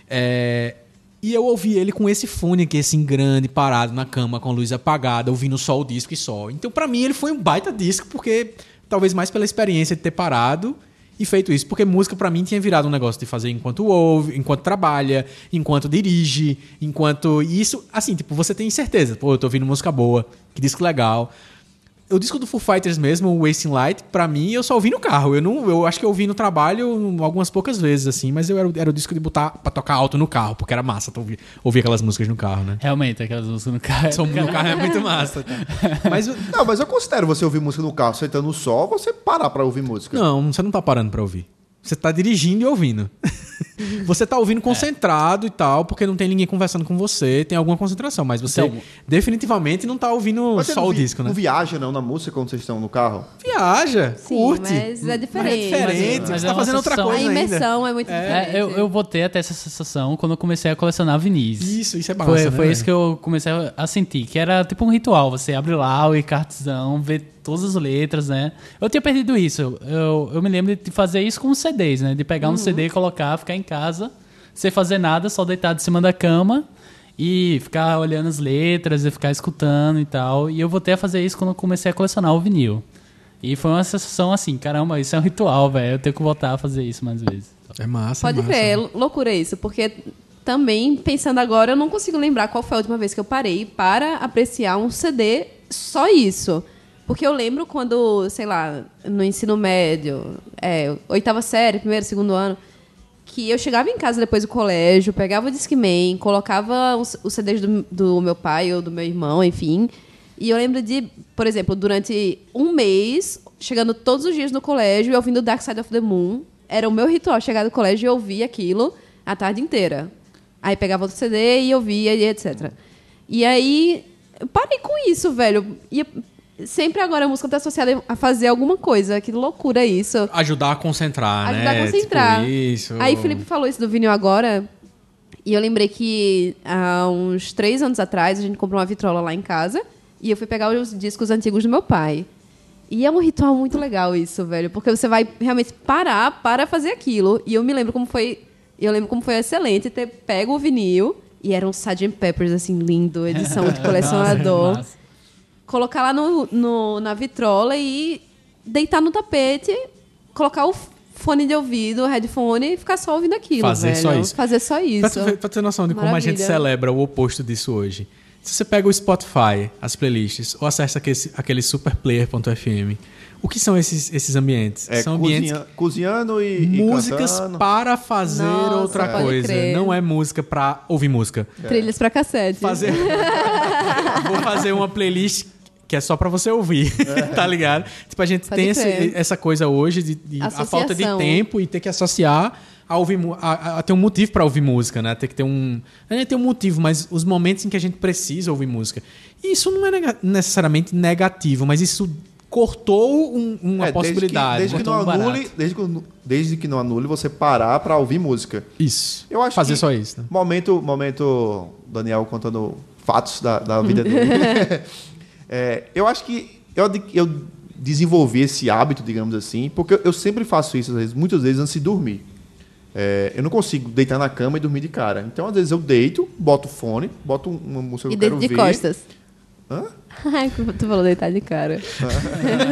É, E eu ouvi ele com esse fone aqui, assim, grande, parado na cama, com a luz apagada, ouvindo só o disco e só. Então, pra mim, ele foi um baita disco, porque talvez mais pela experiência de ter parado e feito isso. Porque música, pra mim, tinha virado um negócio de fazer enquanto ouve, enquanto trabalha, enquanto dirige, enquanto. E isso, assim, tipo, você tem certeza, pô, eu tô ouvindo música boa, que disco legal. O disco do Foo Fighters mesmo, o Wasting Light, pra mim, eu só ouvi no carro. Eu não, eu acho que eu ouvi no trabalho algumas poucas vezes, assim, mas eu era, o- era o disco de botar pra tocar alto no carro, porque era massa ouvir, ouvir aquelas músicas no carro, né? Realmente, aquelas músicas no carro. Som no carro é muito massa. tá? Mas Não, mas eu considero você ouvir música no carro sentando no sol, você parar pra ouvir música. não, você não tá parando pra ouvir. Você tá dirigindo e ouvindo. Você tá ouvindo concentrado e tal, porque não tem ninguém conversando com você, tem alguma concentração, mas você Então- definitivamente não tá ouvindo Mas só o vi- disco, né? Não viaja não na música quando vocês estão no carro? Viaja, Sim, curte. mas é diferente. Mas é diferente, Mas você é tá fazendo outra sensação. A coisa ainda. imersão é muito É, diferente. eu, eu voltei até essa sensação quando eu comecei a colecionar vinis. Isso, isso é massa, Foi, né, foi velho? isso que eu comecei a sentir, que era tipo um ritual. Você abre lá o encartezão, vê todas as letras, né? Eu tinha perdido isso. Eu, eu me lembro de fazer isso com os CDs, né? De pegar um CD, colocar, ficar em casa, sem fazer nada, só deitado em cima da cama e ficar olhando as letras e ficar escutando e tal. E eu voltei a fazer isso quando eu comecei a colecionar o vinil. E foi uma sensação assim, caramba, isso é um ritual, velho. Eu tenho que voltar a fazer isso mais vezes. É massa, Pode é massa. crer, é loucura isso, porque também, pensando agora, eu não consigo lembrar qual foi a última vez que eu parei para apreciar um CD só isso. Porque eu lembro quando, sei lá, no ensino médio, é, oitava série, primeiro, segundo ano, que eu chegava em casa depois do colégio, pegava o Discman, colocava os, CDs do, do meu pai ou do meu irmão, enfim. E eu lembro de, por exemplo, durante um mês, chegando todos os dias no colégio e ouvindo Dark Side of the Moon. Era o meu ritual chegar do colégio e ouvir aquilo a tarde inteira. Aí pegava outro CD e ouvia e etc. E aí, parei com isso, velho. E sempre agora a música tá associada a fazer alguma coisa. Que loucura isso. Ajudar a concentrar, Ajudar né? a concentrar. Tipo, isso. Aí o Felipe falou isso do vinil agora. E eu lembrei que há uns três anos atrás a gente comprou uma vitrola lá em casa. E eu fui pegar os discos antigos do meu pai. E é um ritual muito legal isso, velho. Porque você vai realmente parar para fazer aquilo. E eu me lembro como foi. Eu lembro como foi excelente ter pego o vinil. E era um Sgt. Peppers, assim, lindo, edição de colecionador Nossa. Colocar lá no, no- na vitrola e deitar no tapete, colocar o fone de ouvido, o headphone e ficar só ouvindo aquilo. Fazer velho. só isso. Fazer só Pra isso. tu, ver- pra ter noção de como a gente Maravilha. celebra o oposto disso hoje. Se você pega o Spotify, as playlists, ou acessa aquele, aquele superplayer.fm, o que são esses, esses ambientes? É, são ambientes cozinha- cozinhando e, e músicas cantando. para fazer Nossa, outra pode coisa. crer. Não é música pra ouvir música. Trilhas pra cassete. Fazer... Vou fazer uma playlist que é só pra você ouvir, tá ligado? Tipo, a gente Pode tem esse- essa coisa hoje de, de a falta de tempo e ter que associar a ouvir a, a- ter um motivo pra ouvir música, né? Ter que ter um, a gente tem um motivo, mas os momentos em que a gente precisa ouvir música. E isso não é nega- necessariamente negativo, mas isso cortou um- uma É, possibilidade. Desde que, desde, que não um anule, desde, que, desde que não anule, você parar pra ouvir música. Isso. Eu acho fazer que- só isso, né? Momento, momento Daniel contando fatos da, da vida dele. É, eu acho que eu, eu desenvolvi esse hábito, digamos assim, porque eu, eu sempre faço isso, vezes, muitas vezes, antes de dormir. É, eu não consigo deitar na cama e dormir de cara. Então, às vezes, eu deito, boto o fone, boto uma música que eu quero deito de ver. costas. Hã? Ai, tu falou deitar de cara.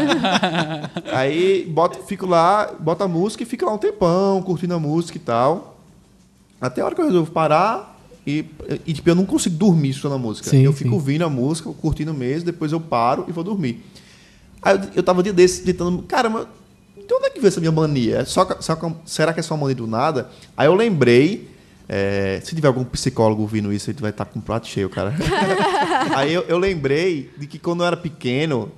Aí boto, fico lá, boto a música e fico lá um tempão, curtindo a música e tal. Até a hora que eu resolvo parar e, e tipo, eu não consigo dormir só na música. Sim, eu sim. fico ouvindo a música, curtindo mesmo, depois eu paro e vou dormir. Aí eu, eu tava um dia desse tentando, caramba, de onde é que veio essa minha mania? É Só, só será que é só uma mania do nada? Aí eu lembrei, é, se tiver algum psicólogo ouvindo isso, ele vai estar com um prato cheio, cara. Aí eu, eu lembrei de que quando eu era pequeno,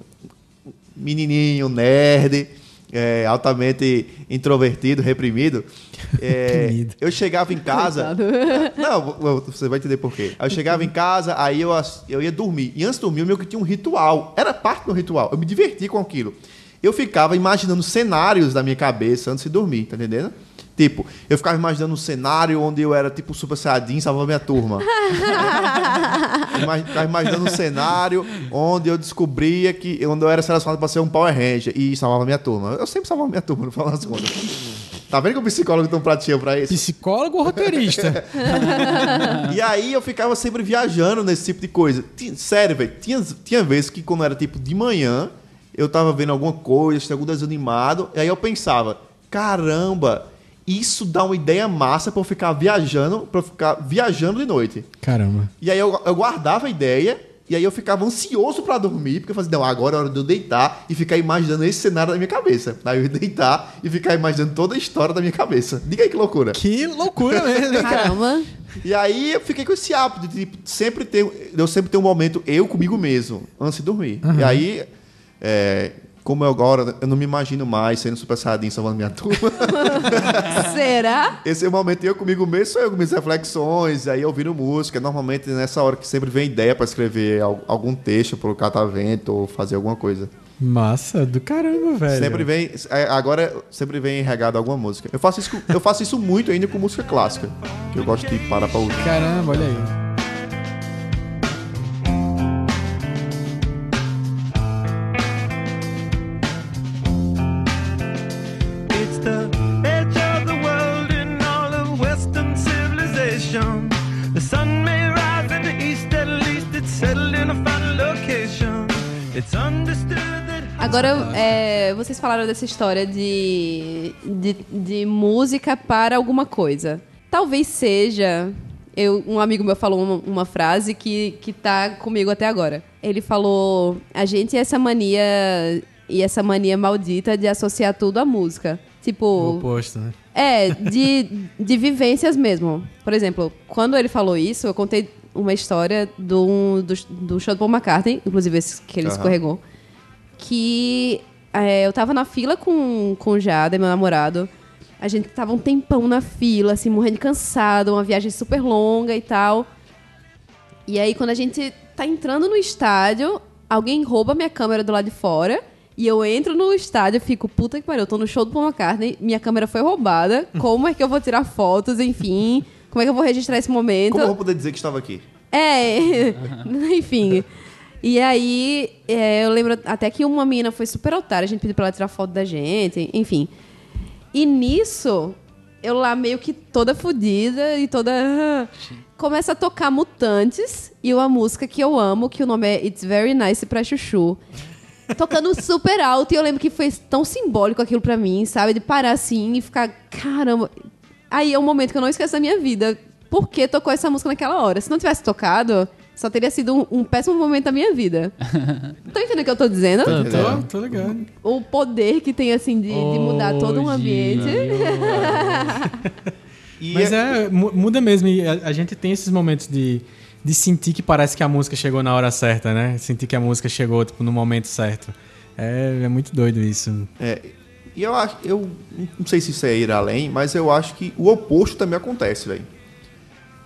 menininho, nerd, é, altamente introvertido, reprimido, é, Reprimido. eu chegava em casa. Não, vo- você vai entender por quê. Aí eu chegava em casa, aí eu, eu ia dormir. E antes de dormir, eu meio que tinha um ritual. Era parte do meu ritual. Eu me divertia com aquilo. Eu ficava imaginando cenários na minha cabeça antes de dormir, tá entendendo? Tipo, eu ficava imaginando um cenário onde eu era tipo Super Saiyajin e salvava minha turma. Ficava imaginando um cenário onde eu descobria que onde eu era selecionado para ser um Power Ranger e salvava minha turma. Eu sempre salvava minha turma, no final das contas. Tá vendo que o psicólogo tem um pratinho pra isso? Psicólogo ou roteirista? E aí eu ficava sempre viajando nesse tipo de coisa. Sério, velho. Tinha, tinha vezes que quando era tipo de manhã, eu tava vendo alguma coisa, tinha algum desenho animado, e aí eu pensava, caramba, isso dá uma ideia massa pra eu ficar viajando, pra eu ficar viajando de noite. Caramba. E aí eu, eu guardava a ideia, e aí eu ficava ansioso pra dormir, porque eu fazia, não, agora é hora de eu deitar e ficar imaginando esse cenário na minha cabeça. Aí eu ia deitar e ficar imaginando toda a história da minha cabeça. Diga aí que loucura. Que loucura mesmo, hein, cara? Caramba. E aí eu fiquei com esse hábito de tipo, sempre ter, eu sempre ter um momento eu comigo mesmo, antes de dormir. E aí, é, como eu agora eu não me imagino mais sendo super saiyajin salvando minha turma, Será? esse é o momento eu comigo mesmo, sou eu com minhas reflexões, aí ouvindo música, normalmente nessa hora que sempre vem ideia para escrever al- algum texto pro catavento ou fazer alguma coisa. Massa do caramba, velho. Sempre vem, é, agora sempre vem regado alguma música. Eu faço isso, eu faço isso muito ainda com música clássica, que eu gosto de parar para ouvir. Caramba, olha aí. Falaram dessa história de, de, de música para alguma coisa. Talvez seja. Eu, um amigo meu falou uma, uma frase que, que tá comigo até agora. Ele falou: a gente tem essa mania e essa mania maldita de associar tudo à música. O Tipo, oposto, né? é, de, de vivências mesmo. Por exemplo, quando ele falou isso, eu contei uma história do, do, do show do Paul McCartney, inclusive esse que ele Aham. escorregou, que é, eu tava na fila com, com o Jada, meu namorado. A gente tava um tempão na fila, assim, morrendo de cansado, uma viagem super longa e tal. E aí, quando a gente tá entrando no estádio, alguém rouba minha câmera do lado de fora. E eu entro no estádio e fico, puta que pariu, eu tô no show do Paul McCartney, minha câmera foi roubada. Como é que eu vou tirar fotos, enfim? Como é que eu vou registrar esse momento? Como eu vou poder dizer que estava aqui? É, enfim. E aí, é, eu lembro até que uma menina foi super otária, a gente pediu pra ela tirar foto da gente, enfim. E nisso, eu lá meio que toda fodida e toda. Começa a tocar Mutantes e uma música que eu amo, que o nome é It's Very Nice pra Chuchu. Tocando super alto, e eu lembro que foi tão simbólico aquilo pra mim, sabe? De parar assim e ficar, caramba. Aí é um momento que eu não esqueço da minha vida. Por que tocou essa música naquela hora? Se não tivesse tocado, só teria sido um, um péssimo momento da minha vida. Tô entendendo o que eu tô dizendo? Tô, tô. Tô, ligado. O poder que tem, assim, de, de mudar todo um ambiente. Mas é, mu- muda mesmo. A, a gente tem esses momentos de, de sentir que parece que a música chegou na hora certa, né? Sentir que a música chegou, tipo, no momento certo. É, é muito doido isso. É, e eu acho, eu não sei se isso é ir além, mas eu acho que o oposto também acontece, velho.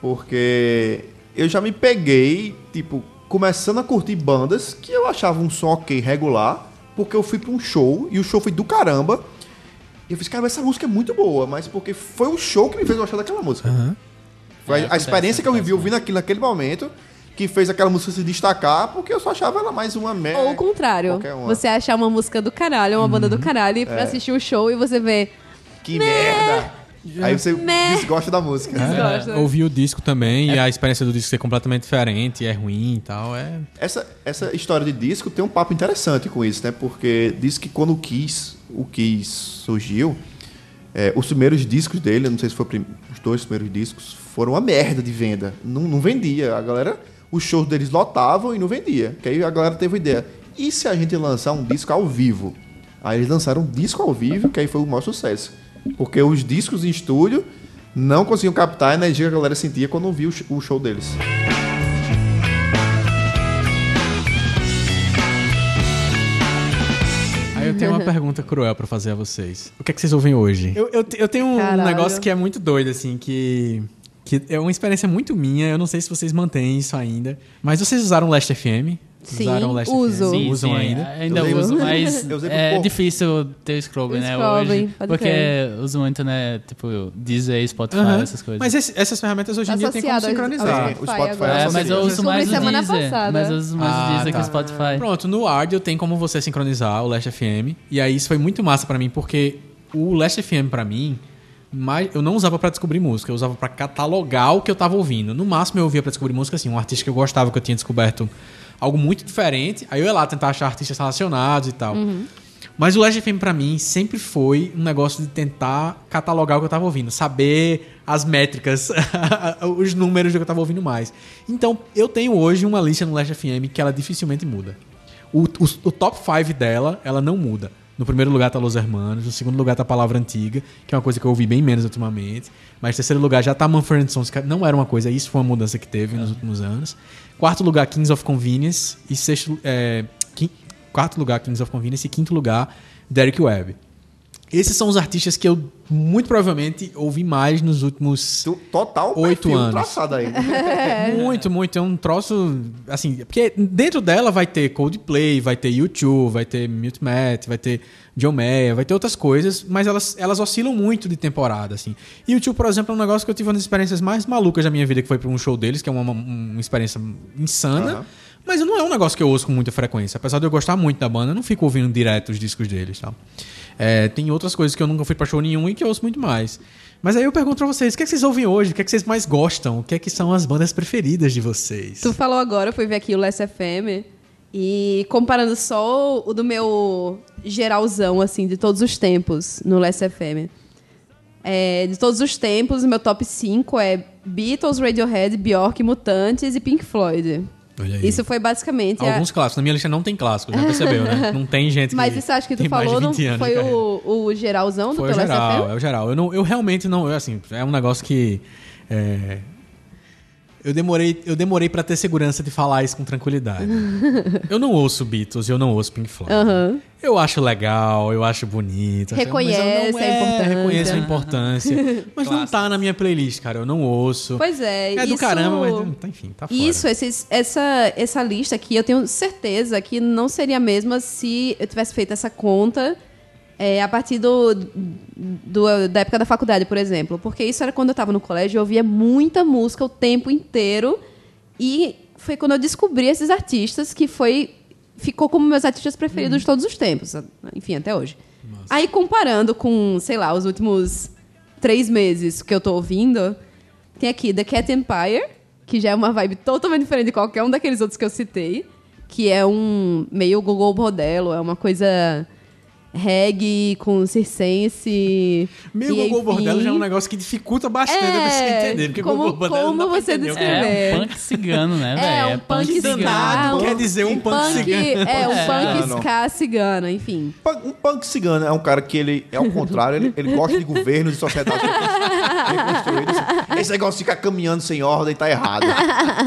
Porque eu já me peguei, tipo, começando a curtir bandas que eu achava um som ok, regular, porque eu fui pra um show e o show foi do caramba. E eu fiz, cara, essa música é muito boa, mas porque foi o show que me fez gostar daquela música. Foi a- É, a acontece, experiência que eu vivi ouvindo aquilo naquele momento que fez aquela música se destacar, porque eu só achava ela mais uma merda. Ou o contrário. Você achar uma música do caralho, uma banda do caralho, e pra assistir o show e você vê. Que merda! Aí você Meh. desgosta da música. Desgosta. É, ouvir o disco também e a experiência do disco ser completamente diferente, é ruim e tal. É. Essa, essa história de disco tem um papo interessante com isso, né? Porque diz que quando o Kiss, o Kiss surgiu, é, os primeiros discos dele, não sei se foi prim- os dois primeiros discos, foram uma merda de venda. Não, não vendia. A galera, os shows deles lotavam e não vendia. Que aí a galera teve a ideia. E se a gente lançar um disco ao vivo? Aí eles lançaram um disco ao vivo, que aí foi o maior sucesso. Porque os discos em estúdio não conseguiam captar a energia que a galera sentia quando ouvia o sh- o show deles. Aí eu tenho uma pergunta cruel pra fazer a vocês. O que é que vocês ouvem hoje? Eu, eu, eu tenho um Caralho. negócio que é muito doido, assim, que, que é uma experiência muito minha. Eu não sei se vocês mantêm isso ainda. Mas vocês usaram o Last FM? Sim, usaram o Last uso. FM? Sim, usam sim, ainda? Ainda uso, mas eu usei por é pouco. difícil ter o Scrubble, né, Scrubble, hoje. Porque crer. uso muito, né, tipo, Deezer, Spotify, Aham. essas coisas. Mas esse- essas ferramentas hoje em Tá dia tem como sincronizar. o Spotify agora. é, Essa mas eu uso mais o Deezer. passada. Mas eu uso mais Ah, o Deezer tá. que o Spotify. Pronto, no Audio tem como você sincronizar o Last FM. E aí isso foi muito massa pra mim, porque o Last FM pra mim, mais, eu não usava pra descobrir música, eu usava pra catalogar o que eu tava ouvindo. No máximo eu ouvia pra descobrir música, assim, um artista que eu gostava, que eu tinha descoberto algo muito diferente. Aí eu ia lá tentar achar artistas relacionados e tal. Mas o Last FM pra mim sempre foi um negócio de tentar catalogar o que eu tava ouvindo, saber as métricas, os números do que eu tava ouvindo mais. Então, eu tenho hoje uma lista no Last FM que ela dificilmente muda. O, o, o top 5 dela, ela não muda. No primeiro lugar tá Los Hermanos, no segundo lugar tá Palavra Antiga, que é uma coisa que eu ouvi bem menos ultimamente. Mas no terceiro lugar já tá Manfred Sons, que não era uma coisa, isso foi uma mudança que teve nos últimos anos. Quarto lugar, Kings of Convenience. E sexto, é, quin- quarto lugar, Kings of Convenience. E quinto lugar, Derek Webb. Esses são os artistas que eu muito provavelmente ouvi mais nos últimos Total Oito anos. traçado aí. muito, muito. É um troço. Assim, porque dentro dela vai ter Coldplay, vai ter YouTube, vai ter Mute Matt, vai ter John Mayer, vai ter outras coisas, mas elas, elas oscilam muito de temporada, assim. E YouTube, por exemplo, é um negócio que eu tive uma das experiências mais malucas da minha vida, que foi pra um show deles, que é uma, uma, uma experiência insana. Mas não é um negócio que eu ouço com muita frequência. Apesar de eu gostar muito da banda, eu não fico ouvindo direto os discos deles, tal. É, tem outras coisas que eu nunca fui pra show nenhum e que eu ouço muito mais. Mas aí eu pergunto pra vocês, o que, é que vocês ouvem hoje? O que, é que vocês mais gostam? O que é que são as bandas preferidas de vocês? Tu falou agora, eu fui ver aqui o Last FM. E comparando só o do meu geralzão, assim, de todos os tempos no Last FM. É, de todos os tempos, meu top 5 é Beatles, Radiohead, Bjork, Mutantes e Pink Floyd. Isso foi basicamente. a- Alguns clássicos. Na minha lista não tem clássicos, já percebeu, né? Não tem gente que Mas isso acho que tu falou, não 20 anos de foi o, o geralzão do Foi o geral, FM? é o geral. Eu, não, eu realmente não. Eu, assim, é um negócio que. é, eu demorei, eu demorei para ter segurança de falar isso com tranquilidade. eu não ouço Beatles, eu não ouço Pink Floyd. Aham. Eu acho legal, eu acho bonito. acho- mas eu Reconhece não- a é, importância. Reconheço a importância. mas não tá na minha playlist, cara. Eu não ouço. Pois é. é do isso- caramba, mas tá, enfim, tá fora. Isso, esses- essa, essa lista aqui, eu tenho certeza que não seria a mesma se eu tivesse feito essa conta é, a partir do, do- da época da faculdade, por exemplo. Porque isso era quando eu estava no colégio, eu ouvia muita música o tempo inteiro. E foi quando eu descobri esses artistas que foi ficou como meus artistas preferidos de todos os tempos. Enfim, até hoje. Aí, comparando com, sei lá, os últimos três meses que eu tô ouvindo, tem aqui The Cat Empire, que já é uma vibe totalmente diferente de qualquer um daqueles outros que eu citei, que é um meio Google Bordello, é uma coisa reggae com circense. Meio Google enfim, Bordello já é um negócio que dificulta bastante É, entender. Porque como- Google Bordello como você entender o que descreve? é. É um punk cigano, né, velho? É, um punk danado cigano. quer dizer um punk cigano. É, um punk Cigano. ska cigano, enfim. Punk- Um punk cigano é um cara que ele é ao contrário, ele, ele gosta de governos e sociedades reconstruídas. Esse negócio de ficar caminhando sem ordem tá errado.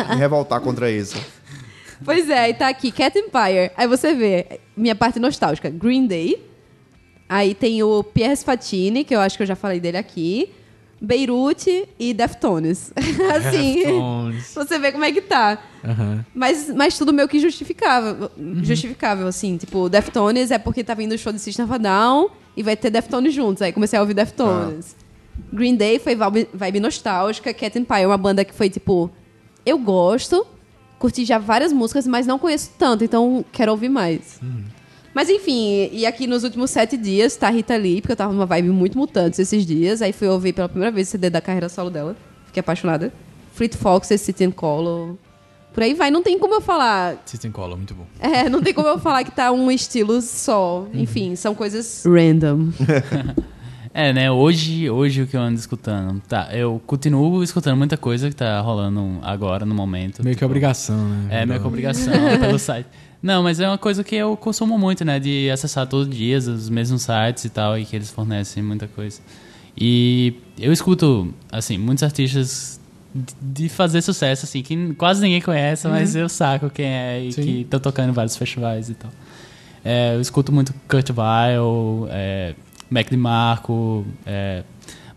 Me revoltar contra isso. Pois é, e tá aqui, Cat Empire. Aí você vê, minha parte nostálgica, Green Day. Aí tem o Pierre Fatini, que eu acho que eu já falei dele aqui. Beirute e Deftones. assim, Deftones. você vê como é que tá. Aham. Mas, mas tudo meio que justificável. Justificável, assim. Tipo, Deftones é porque tá vindo o show de System of a Down e vai ter Deftones juntos. Aí comecei a ouvir Deftones. Green Day foi vibe, vibe nostálgica. Cat Empire é uma banda que foi, tipo... Eu gosto, curti já várias músicas, mas não conheço tanto. Então, quero ouvir mais. Mas enfim, e aqui nos últimos sete dias tá a Rita Lee, porque eu tava numa vibe muito mutantes esses dias. Aí fui ouvir pela primeira vez o CD da carreira solo dela. Fiquei apaixonada. Fleet Foxes, City and Color. Por aí vai, não tem como eu falar. System Color, muito bom. É, não tem como eu falar que tá um estilo só. Enfim, são coisas random. É, né? Hoje, hoje o que eu ando escutando. Tá, eu continuo escutando muita coisa que tá rolando agora, no momento. Meio que Tipo, obrigação, né? É, meio que obrigação pelo site. Não, mas é uma coisa que eu consumo muito, né? De acessar todos os dias os mesmos sites e tal, e que eles fornecem muita coisa. E eu escuto, assim, muitos artistas de- fazer sucesso, assim, que quase ninguém conhece, mas eu saco quem é e Sim. que estão tocando em vários festivais e tal. É, eu escuto muito Kurt Weill, é, Mac DeMarco, é,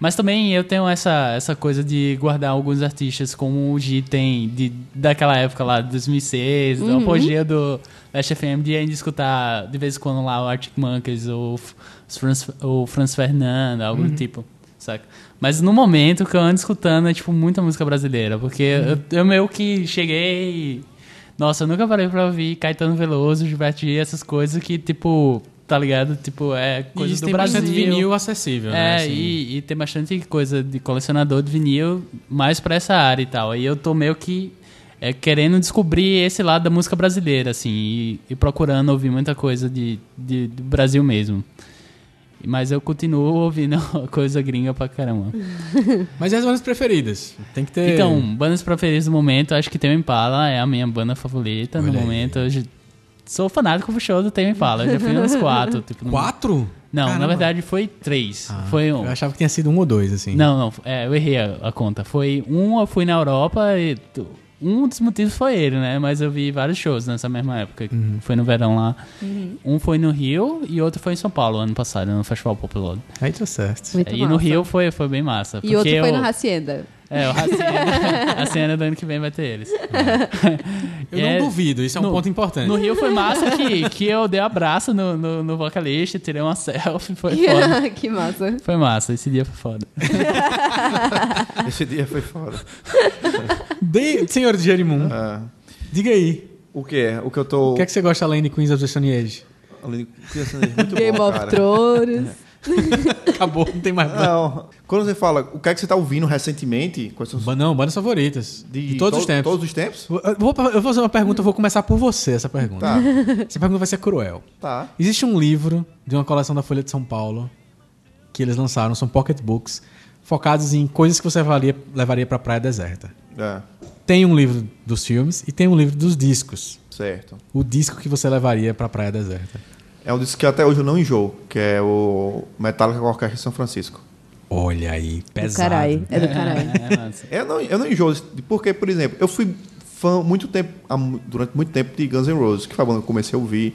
mas também eu tenho essa, essa coisa de guardar alguns artistas como o G tem de, daquela época lá, de 2006, do apogeu do Last FM, de ainda escutar de vez em quando lá o Arctic Monkeys ou o Franz Fernando, algo do tipo, saca? Mas no momento que eu ando escutando é tipo muita música brasileira, porque eu, eu meio que cheguei Nossa, eu nunca parei pra ouvir Caetano Veloso, Gilberto Gil, essas coisas que, tipo, tá ligado? Tipo, é coisa e do tem Brasil. bastante vinil acessível, né? É, assim. e, e tem bastante coisa de colecionador de vinil mais pra essa área e tal. Aí eu tô meio que é, querendo descobrir esse lado da música brasileira, assim, e, e procurando ouvir muita coisa de, de- do Brasil mesmo. Mas eu continuo ouvindo coisa gringa pra caramba. Mas e as bandas preferidas? Tem que ter. Então, bandas preferidas do momento, acho que Tame Impala é a minha banda favorita no Olha aí. momento. Já- sou fanático pro show do Tame Impala, eu já fui uns quatro. Tipo, no- Quatro? Não, Caramba. na verdade foi três. Ah, foi um. Eu achava que tinha sido um ou dois, assim. Não, não, é, eu errei a, a conta. Foi um, eu fui na Europa e um dos motivos foi ele, né? Mas eu vi vários shows nessa mesma época. Uhum. Foi no verão lá. Um foi no Rio e outro foi em São Paulo ano passado, no Festival Popular. Aí tá certo. Muito e no massa. Rio foi, foi bem massa. E outro foi eu- no Hacienda. É, o Hacienda, a cena do ano que vem vai ter eles. Eu E não é- duvido, isso é um no- ponto importante. No Rio foi massa que, que eu dei abraço no, no, no vocalista, tirei uma selfie, foi foda. que massa. Foi massa, esse dia foi foda. Esse dia foi foda. De... Senhor de Jerimum, Ah, diga aí. o que é? O que eu tô. O que é que você gosta além de Queens of the Stone Age? Muito Game bom, of cara. Thrones. Acabou, não tem mais banda. Não. Quando você fala o que é que você tá ouvindo recentemente, quais são os Não, bandas favoritas. De, todos to- os tempos. Todos os tempos? Eu vou, eu vou fazer uma pergunta, eu vou começar por você, essa pergunta. Tá. Essa pergunta vai ser cruel. Tá. Existe um livro de uma coleção da Folha de São Paulo que eles lançaram, são pocket books, focados em coisas que você levaria, levaria pra praia deserta. É, Tem um livro dos filmes e tem um livro dos discos. certo. O disco que você levaria pra praia deserta. É um disco que até hoje eu não enjoo, que é o Metallica com a Orquestra de São Francisco. Olha aí, Do pesado. caralho. É do caralho. É. Eu não, eu não enjoo, porque, por exemplo, eu fui fã muito tempo, durante muito tempo de Guns N' Roses, que foi que eu comecei a ouvir.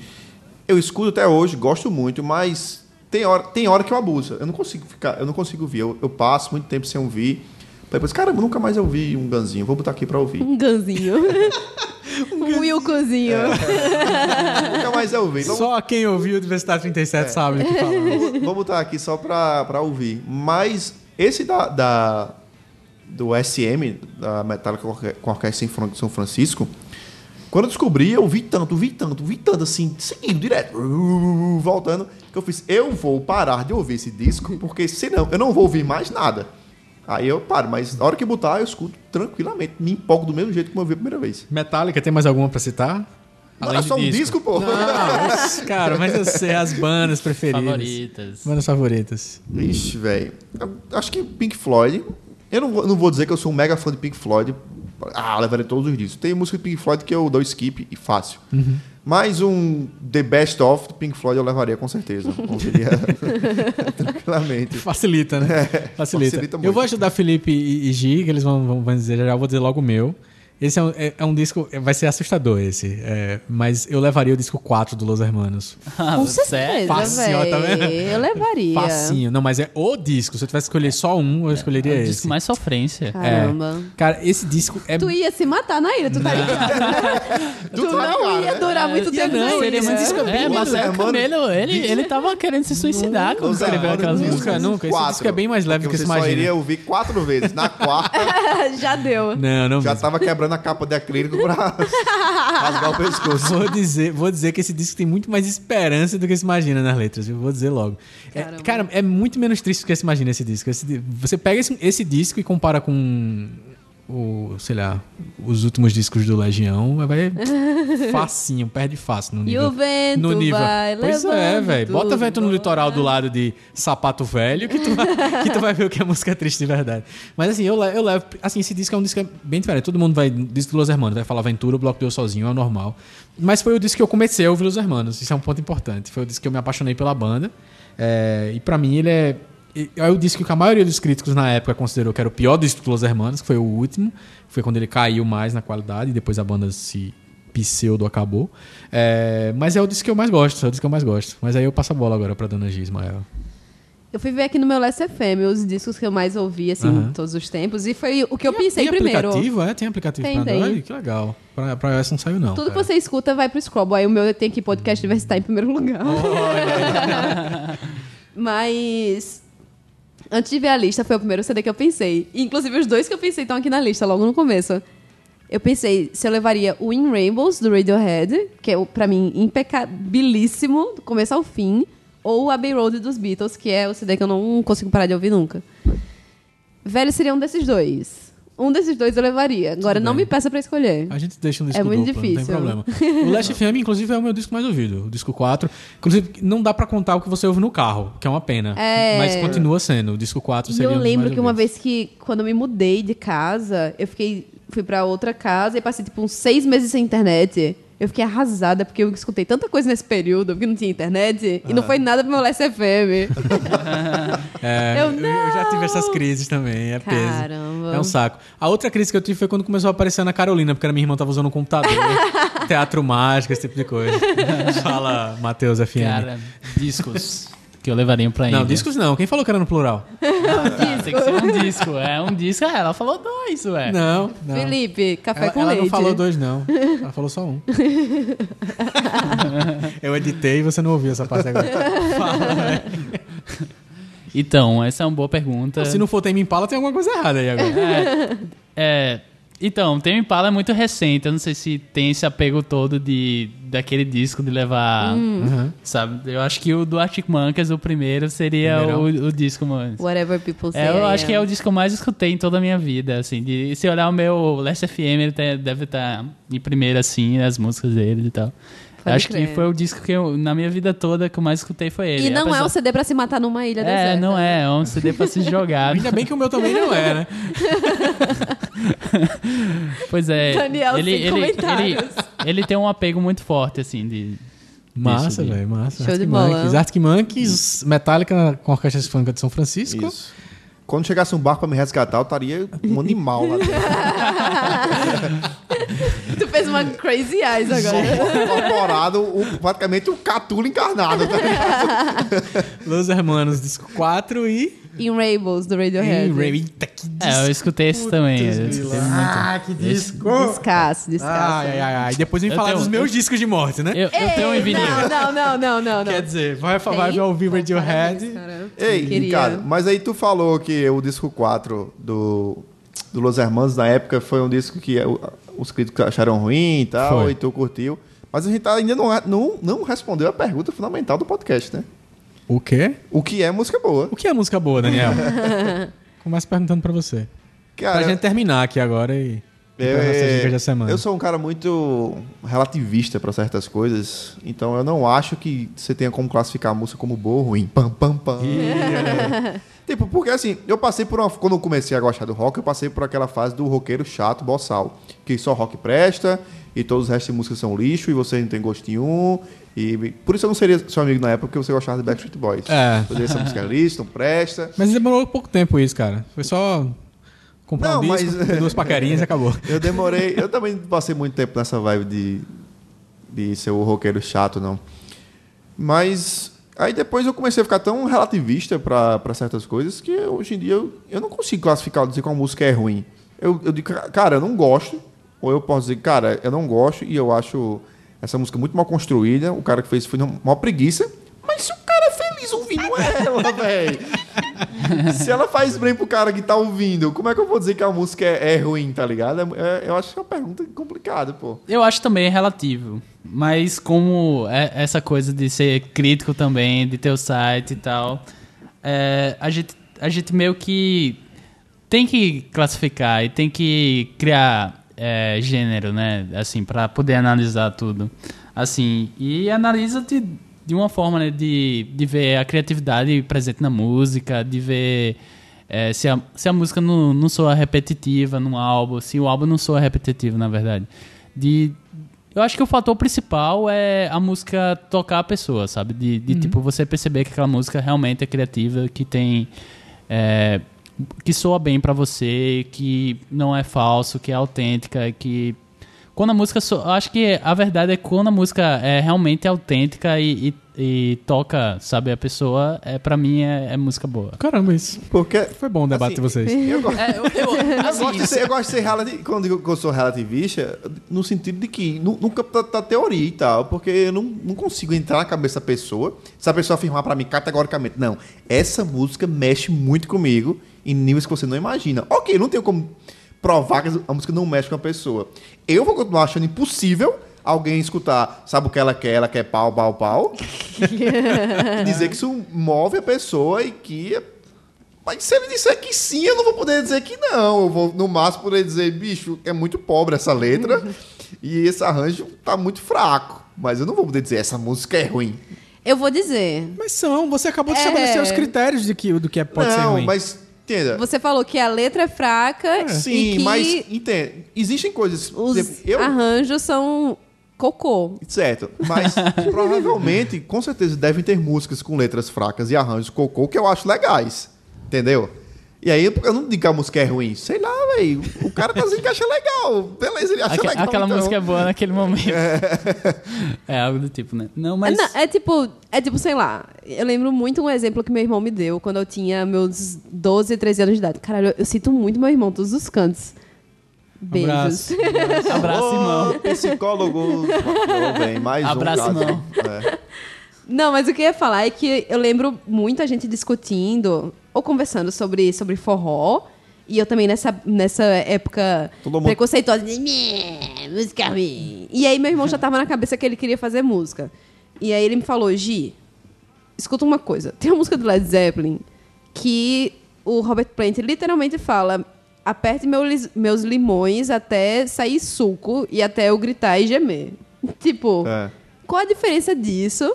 Eu escuto até hoje, gosto muito, mas tem hora, tem hora que eu abuso. Eu não consigo ficar, eu não consigo ouvir. Eu, eu passo muito tempo sem ouvir. Depois, caramba, nunca mais eu ouvi um Ganzinho, vou botar aqui pra ouvir. Um ganzinho. um Wilcozinho. nunca mais eu ouvi. Então, Só quem ouviu o Universidade 37 sabe o que falar. vou, vou botar aqui só pra, pra ouvir. Mas esse da, da- do SM, da Metallica com a Orquestra São Fran- São Francisco, quando eu descobri, eu vi tanto, vi tanto, vi tanto, assim, seguindo, direto, voltando, que eu fiz, eu vou parar de ouvir esse disco, porque senão eu não vou ouvir mais nada. Aí eu paro, mas na hora que botar, eu escuto tranquilamente, me empolgo do mesmo jeito que eu ouvi a primeira vez. Metallica, tem mais alguma pra citar? Não era de só um disco, pô. Não, cara, mas eu sei as bandas preferidas. Favoritas. Bandas favoritas. Ixi, velho. Acho que Pink Floyd. Eu não vou, não vou dizer que eu sou um mega fã de Pink Floyd. Ah, levarei todos os discos. Tem música de Pink Floyd que eu dou skip e fácil. Mas um The Best of do Pink Floyd eu levaria com certeza. Ouviria tranquilamente. Facilita, né? Facilita. facilita eu vou ajudar Felipe e, e Gi, que eles vão, vão, vão dizer, já eu vou dizer logo o meu. Esse é um, é- é um disco, vai ser assustador esse, é, mas eu levaria o disco 4 do Los Hermanos. Com certeza, Facinho, tá vendo? Eu levaria. Facinho. Não, mas é o disco. Se eu tivesse que escolher só um, eu escolheria É o esse. disco mais sofrência. Caramba. Cara, esse disco é... Tu ia se matar na ilha, tu tá ligado? tu tá não ligado, ia né? durar muito Ia tempo não, na ilha. disco É, Marcelo Hermanos- Camelo, ele, ele tava querendo se suicidar quando Los escreveu Hermanos aquelas músicas. nunca. Esse disco é bem mais leve do que você imagina. iria ouvir quatro vezes. Na quarta, Já deu. Não, não já tava quebrando a capa de acrílico pra rasgar o pescoço. Vou dizer, vou dizer que esse disco tem muito mais esperança do que se imagina nas letras, viu? Vou dizer logo. É, cara, é muito menos triste do que se imagina esse disco. Esse você pega esse, esse disco e compara com o, sei lá, os últimos discos do Legião, vai facinho, perde fácil no E nível. o vento no nível. vai Pois é, velho. Bota vento no litoral do lado de Sapato Velho que tu, vai, que tu vai ver o que é música triste de verdade. Mas assim, eu, eu levo. Assim, esse disco é um disco bem diferente. Todo mundo vai. Disco do Los Hermanos, vai falar Aventura, o Bloco deu sozinho, é normal. Mas foi o disco que eu comecei a ouvir Los Hermanos. Isso é um ponto importante. Foi o disco que eu me apaixonei pela banda. É, e pra mim ele é. É o disco que a maioria dos críticos na época considerou que era o pior disco do Los Hermanos, que foi o último. Foi quando ele caiu mais na qualidade e depois a banda se pseudo acabou. É, mas é o disco que eu mais gosto, é o disco que eu mais gosto. Mas aí eu passo a bola agora pra Dona G, Ismael. Eu fui ver aqui no meu Last FM os discos que eu mais ouvi, assim, Aham. todos os tempos. E foi o que eu pensei tem primeiro. aplicativo, é? Tem aplicativo Tem, pra tem. Android? Que legal. Pra, pra iOS não saiu não. Tudo que cara. você escuta vai pro Scrabble. Aí o meu tem aqui podcast diversitar em primeiro lugar. Mas antes de ver a lista, foi o primeiro CD que eu pensei. Inclusive, os dois que eu pensei estão aqui na lista, logo no começo. Eu pensei se eu levaria o In Rainbows, do Radiohead, que é, pra mim, impecabilíssimo, do começo ao fim, ou Abbey Road dos Beatles, que é o CD que eu não consigo parar de ouvir nunca. Velho, seria um desses dois. Um desses dois eu levaria. Agora, não bem. me peça pra escolher. A gente deixa um disco É muito duplo, difícil. não tem problema. O Last FM, inclusive, é o meu disco mais ouvido, o disco 4. Inclusive, não dá pra contar o que você ouve no carro, que é uma pena. É. Mas continua sendo. O disco 4 E seria eu um dos lembro que uma ouvidos. vez que, quando eu me mudei de casa, eu fiquei. Fui pra outra casa e passei, tipo, uns seis meses sem internet. Eu fiquei arrasada, porque eu escutei tanta coisa nesse período, porque não tinha internet, e Ah. não foi nada pro meu Last FM. É, Eu, eu, eu já tive essas crises também, é peso. Caramba. É um saco. A outra crise que eu tive foi quando começou a aparecer a Ana Carolina, porque a minha irmã tava usando um computador, teatro mágico, esse tipo de coisa. Fala, Matheus FM. Cara, discos que eu levaria pra não, Índia. discos não. Quem falou que era no plural? Ah, tem que ser um disco. É um disco. É, ela falou dois, ué. Não, não. Felipe, café Ela, com ela leite. não falou dois, não. Ela falou só um. eu editei e você não ouviu essa parte agora. Fala, velho. Então, essa é uma boa pergunta. Se não for Tame Impala, tem alguma coisa errada aí agora. É, então, Tame Impala é muito recente. Eu não sei se tem esse apego todo de daquele disco de levar, Uhum. sabe? Eu acho que o do Arctic Monkeys, o primeiro, seria o, o disco, mano. Whatever people say. É, eu I acho que é am. o disco que eu mais escutei em toda a minha vida, assim. De, se olhar o meu Last FM, ele te- deve estar em primeiro, assim, as músicas dele e tal. Pode acho crer. que foi o disco que eu, na minha vida toda, que eu mais escutei foi ele. E não é Apesar- um CD pra se matar numa ilha É, deserta. não é. É um CD pra se jogar. Ainda bem que o meu também não é, né? Pois é. Daniel, ele, sem ele, ele, comentários. ele tem um apego muito forte, assim, de. Massa, de- velho, massa. Show de Arctic bola. Monkeys, Arctic Monkeys, Metallica com a Orquestra Sinfônica de São Francisco. Isso. Quando chegasse um barco pra me resgatar, eu estaria um animal lá dentro. Tu fez uma crazy eyes agora. Incorporado, o- praticamente o Catulo encarnado. Tá? Los Hermanos, disco 4 e... In Rainbows, do Radiohead. e Eita, que disco. É, eu escutei esse também. eu escutei. Ah, que disco. Descasso, descasso. Ai, ai, ai. Depois vem Eu falar tenho- dos meus discos de morte, né? Eu, eu tenho um em vinil. Não, não, não, não, não. Quer dizer, vai, vai Tem? ouvir Radiohead. Cara, Ei, queria. Ricardo, mas aí tu falou que o disco 4 do, do Los Hermanos na época foi um disco que os críticos acharam ruim e tal, Foi. e tu curtiu. Mas a gente ainda não, não, não respondeu a pergunta fundamental do podcast, né? O quê? O que é música boa? O que é música boa, Daniel? Começo perguntando pra você. Cara, pra gente terminar aqui agora e... eu, nossas é, eu sou um cara muito relativista pra certas coisas, então eu não acho que você tenha como classificar a música como boa ou ruim. Pam, pam, pam. Tipo, porque assim, eu passei por uma. Quando eu comecei a gostar do rock, eu passei por aquela fase do roqueiro chato, boçal. Que só rock presta, e todos os restos de música são lixo, e você não tem gosto nenhum. E por isso eu não seria seu amigo na época, porque você gostava de Backstreet Boys. É. Dizia, essa música lixo, não presta. Mas demorou pouco tempo isso, cara. Foi só comprar Não, um disco, mas- duas paquerinhas e acabou. Eu demorei. Eu também passei muito tempo nessa vibe de, de ser o roqueiro chato, não. Mas aí depois eu comecei a ficar tão relativista pra pra certas coisas que hoje em dia eu, eu não consigo classificar, dizer que uma música é ruim. Eu, eu digo, cara, eu não gosto. Ou eu posso dizer, cara, eu não gosto e eu acho essa música muito mal construída. O cara que fez foi uma preguiça. Mas se o cara é feliz ouvindo ela, velho. Se ela faz bem pro cara que tá ouvindo, como é que eu vou dizer que a música é, é ruim, tá ligado? É- é- eu acho que é uma pergunta complicada, pô. Eu acho também relativo. Mas como é essa coisa de ser crítico também, de ter o site e tal, é, a, gente, a gente meio que tem que classificar e tem que criar é, gênero, né? Assim, para poder analisar tudo. Assim, e analisa de, de uma forma né, de, de ver a criatividade presente na música, de ver é, se, a, se a música não, não soa repetitiva no álbum, se o álbum não soa repetitivo, na verdade. De, eu acho que o fator principal é a música tocar a pessoa, sabe? De, de tipo, você perceber que aquela música realmente é criativa, que tem. é, que soa bem pra você, que não é falso, que é autêntica, que Quando a música. so- eu acho que a verdade é que quando a música é realmente autêntica e, e- e toca, sabe, a pessoa, é, pra mim é, é música boa. Caramba, isso. Porque. Foi bom o debate de vocês. Eu gosto, É, eu, eu- eu assim, gosto de ser, eu gosto de ser relati- Quando eu digo que eu sou relativista, no sentido de que nu- nunca tá, tá teoria e tal, porque eu não, não consigo entrar na cabeça da pessoa, se a pessoa afirmar pra mim categoricamente, não, essa música mexe muito comigo em níveis que você não imagina. Ok, não tenho como provar que a música não mexe com a pessoa. Eu vou continuar achando impossível alguém escutar, sabe o que ela quer? Ela quer pau, pau, pau. e dizer que isso move a pessoa e que mas se ele disser que sim, eu não vou poder dizer que não. Eu vou, no máximo, poder dizer, bicho, é muito pobre essa letra e esse arranjo tá muito fraco. Mas eu não vou poder dizer, essa música é ruim. Eu vou dizer. Mas são, você acabou de É. estabelecer os critérios de que, do que é- pode ser não, ruim. mas, entenda. Você falou que a letra é fraca Sim, e que mas, entenda, existem coisas... os eu, arranjos são cocô. Certo, mas provavelmente, com certeza, devem ter músicas com letras fracas e arranjos cocô que eu acho legais. Entendeu? E aí, eu não digo que a música é ruim. Sei lá, velho. O cara tá dizendo que acha legal. Beleza, ele acha aque- legal. aquela então. música é boa naquele momento. É. algo do tipo, né? Não, mas. É, não, é tipo, é tipo, sei lá. Eu lembro muito um exemplo que meu irmão me deu quando eu tinha meus 12, 13 anos de idade. Caralho, eu, sinto muito meu irmão, todos os cantos. Beijos. Abraço. Abraço, Ô, irmão. psicólogo. Ô, bem, mais Abraço, um irmão. É. Não, mas o que eu ia falar é que eu lembro muita gente discutindo ou conversando sobre, sobre forró. E eu também nessa, nessa época Todo mundo- preconceituosa, de, "Nhê, música ruim. E aí meu irmão já tava na cabeça que ele queria fazer música. E aí ele me falou, Gi, escuta uma coisa. Tem uma música do Led Zeppelin que o Robert Plant literalmente fala aperte meu lis- meus limões até sair suco e até eu gritar e gemer. tipo, É. qual a diferença disso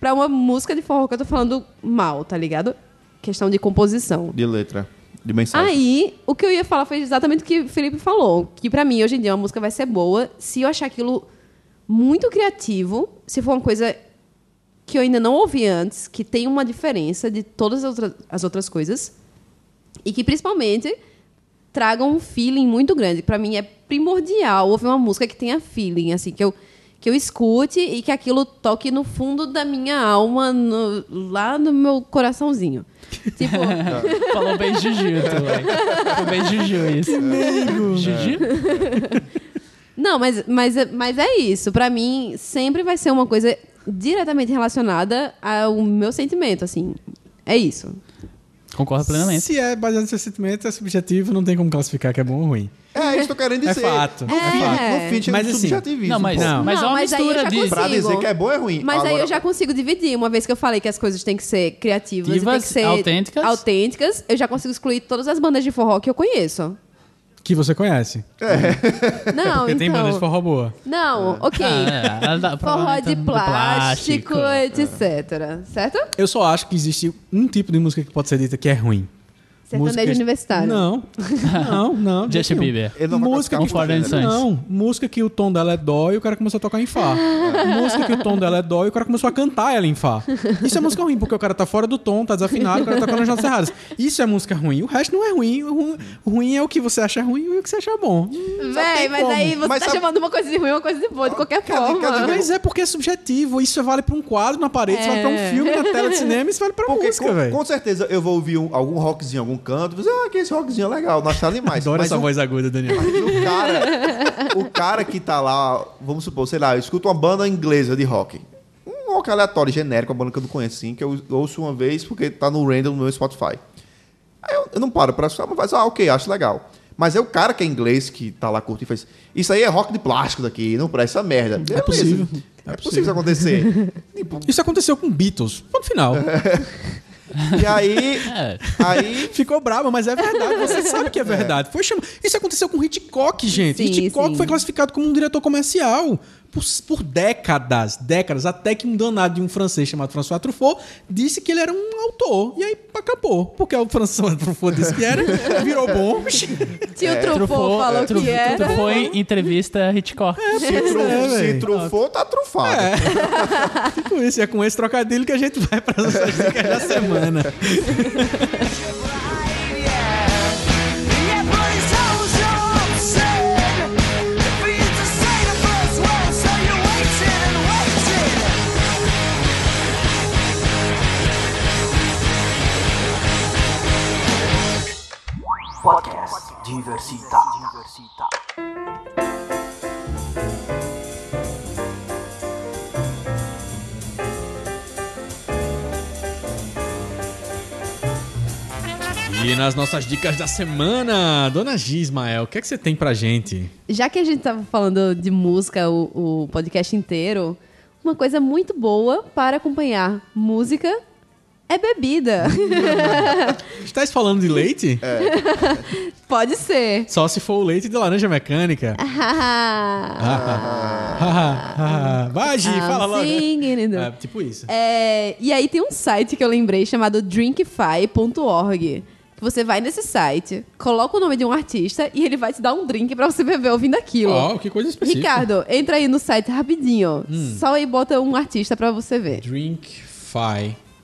pra uma música de forró que eu tô falando mal, tá ligado? Questão de composição. De letra. De mensagem. Aí, o que eu ia falar foi exatamente o que o Felipe falou. Que pra mim, hoje em dia, uma música vai ser boa se eu achar aquilo muito criativo, se for uma coisa que eu ainda não ouvi antes, que tem uma diferença de todas as outras, as outras coisas, e que principalmente traga um feeling muito grande. Pra mim é primordial ouvir uma música que tenha feeling, assim, que eu que eu escute e que aquilo toque no fundo da minha alma, no- lá no meu coraçãozinho. Tipo, Falou bem Juju, tu, velho. Foi bem Juju isso. Juju? Não, mas, mas, é- mas é isso. Pra mim, sempre vai ser uma coisa diretamente relacionada ao meu sentimento, assim. É isso. Concordo plenamente. Se é baseado no seu sentimento, é subjetivo, não tem como classificar que é bom ou ruim. É isso que eu querendo É dizer. fato. No É fim, fato. no fim, Mas no assim, subjetivismo. Não, mas, pô. Não. mas é Não, uma mas aí mistura de. Pra dizer que é bom é ruim. Mas aí Agora- eu já consigo dividir. Uma vez que eu falei que as coisas têm que ser criativas e tem Divas, que ser autênticas. autênticas, eu já consigo excluir todas as bandas de forró que eu conheço. Que você conhece. Não, Porque então... tem bandas de forró boa. Não, ok. Ah, é, Forró de plástico, É. etc. Certo? Eu só acho que existe um tipo de música que pode ser dita que é ruim. Sertanejo Músicas- universitário. Não, não, não. Justin nenhum. Bieber. Ele não vai música que Ford. Não, música que o tom dela é dó e o cara começou a tocar em fá. música que o tom dela é dó e o cara começou a cantar ela em fá. Isso é música ruim, porque o cara tá fora do tom, tá desafinado, o cara tá tocando as notas erradas. Isso é música ruim. O resto não é ruim. O ru- o ruim é o que você acha ruim e o que você acha bom. Véi, mas como. aí você Mas tá sabe- chamando uma coisa de ruim uma coisa de boa, de qualquer Cadê- forma. Mas é porque é subjetivo. Isso vale pra um quadro na parede, isso vale pra um filme na tela de cinema, isso vale pra Porque música, com, velho. com certeza eu vou ouvir um- algum rockzinho em algum canto dizer, ah, que esse rockzinho é legal, nós tá demais. Adoro Mas essa o- voz aguda, Daniel. O cara, o cara que tá lá, vamos supor, sei lá, eu escuto uma banda inglesa de rock. Um rock aleatório, genérico, uma banda que eu não conheço assim, que eu ouço uma vez porque tá no random no meu Spotify. Aí eu, eu não paro pra escutar, mas faz, ah, ok, acho legal. Mas é o cara que é inglês, que tá lá curtindo e faz. Isso aí é rock de plástico daqui, não presta essa merda. Beleza. possível. É, possível isso acontecer. tipo, Isso aconteceu com Beatles. Ponto final. e aí. É. Aí. Ficou bravo, mas é verdade. Você sabe que é verdade. Foi cham... Isso aconteceu com Hitchcock, gente. Sim, Hitchcock sim. foi classificado como um diretor comercial por, por décadas, décadas, até que um danado de um francês chamado François Truffaut disse que ele era um autor. E aí acabou. Porque o François Truffaut disse que era, virou bom. Tio Truffaut falou Truffaut- que era. Truffaut em entrevista Hitchcock. Se, tru, é, se trufou, tá trufado. Tipo isso, é com esse trocadilho que a gente vai para as nossas dicas da semana. Diversità. Diversità. E nas nossas dicas da semana, Dona Gismael, o que é que você tem pra gente? Já que a gente tava falando de música o, o podcast inteiro, uma coisa muito boa para acompanhar música é bebida. Estás falando de leite? Pode ser. Só se for o leite de laranja mecânica. Ah, Vai, Gi, fala logo. É, tipo isso. É, e aí tem um site que eu lembrei chamado drinkify.org. Que você vai nesse site, coloca o nome de um artista e ele vai te dar um drink pra você beber ouvindo aquilo. Ó, que coisa específica. Ricardo, entra aí no site rapidinho. Hum. Só aí bota um artista pra você ver.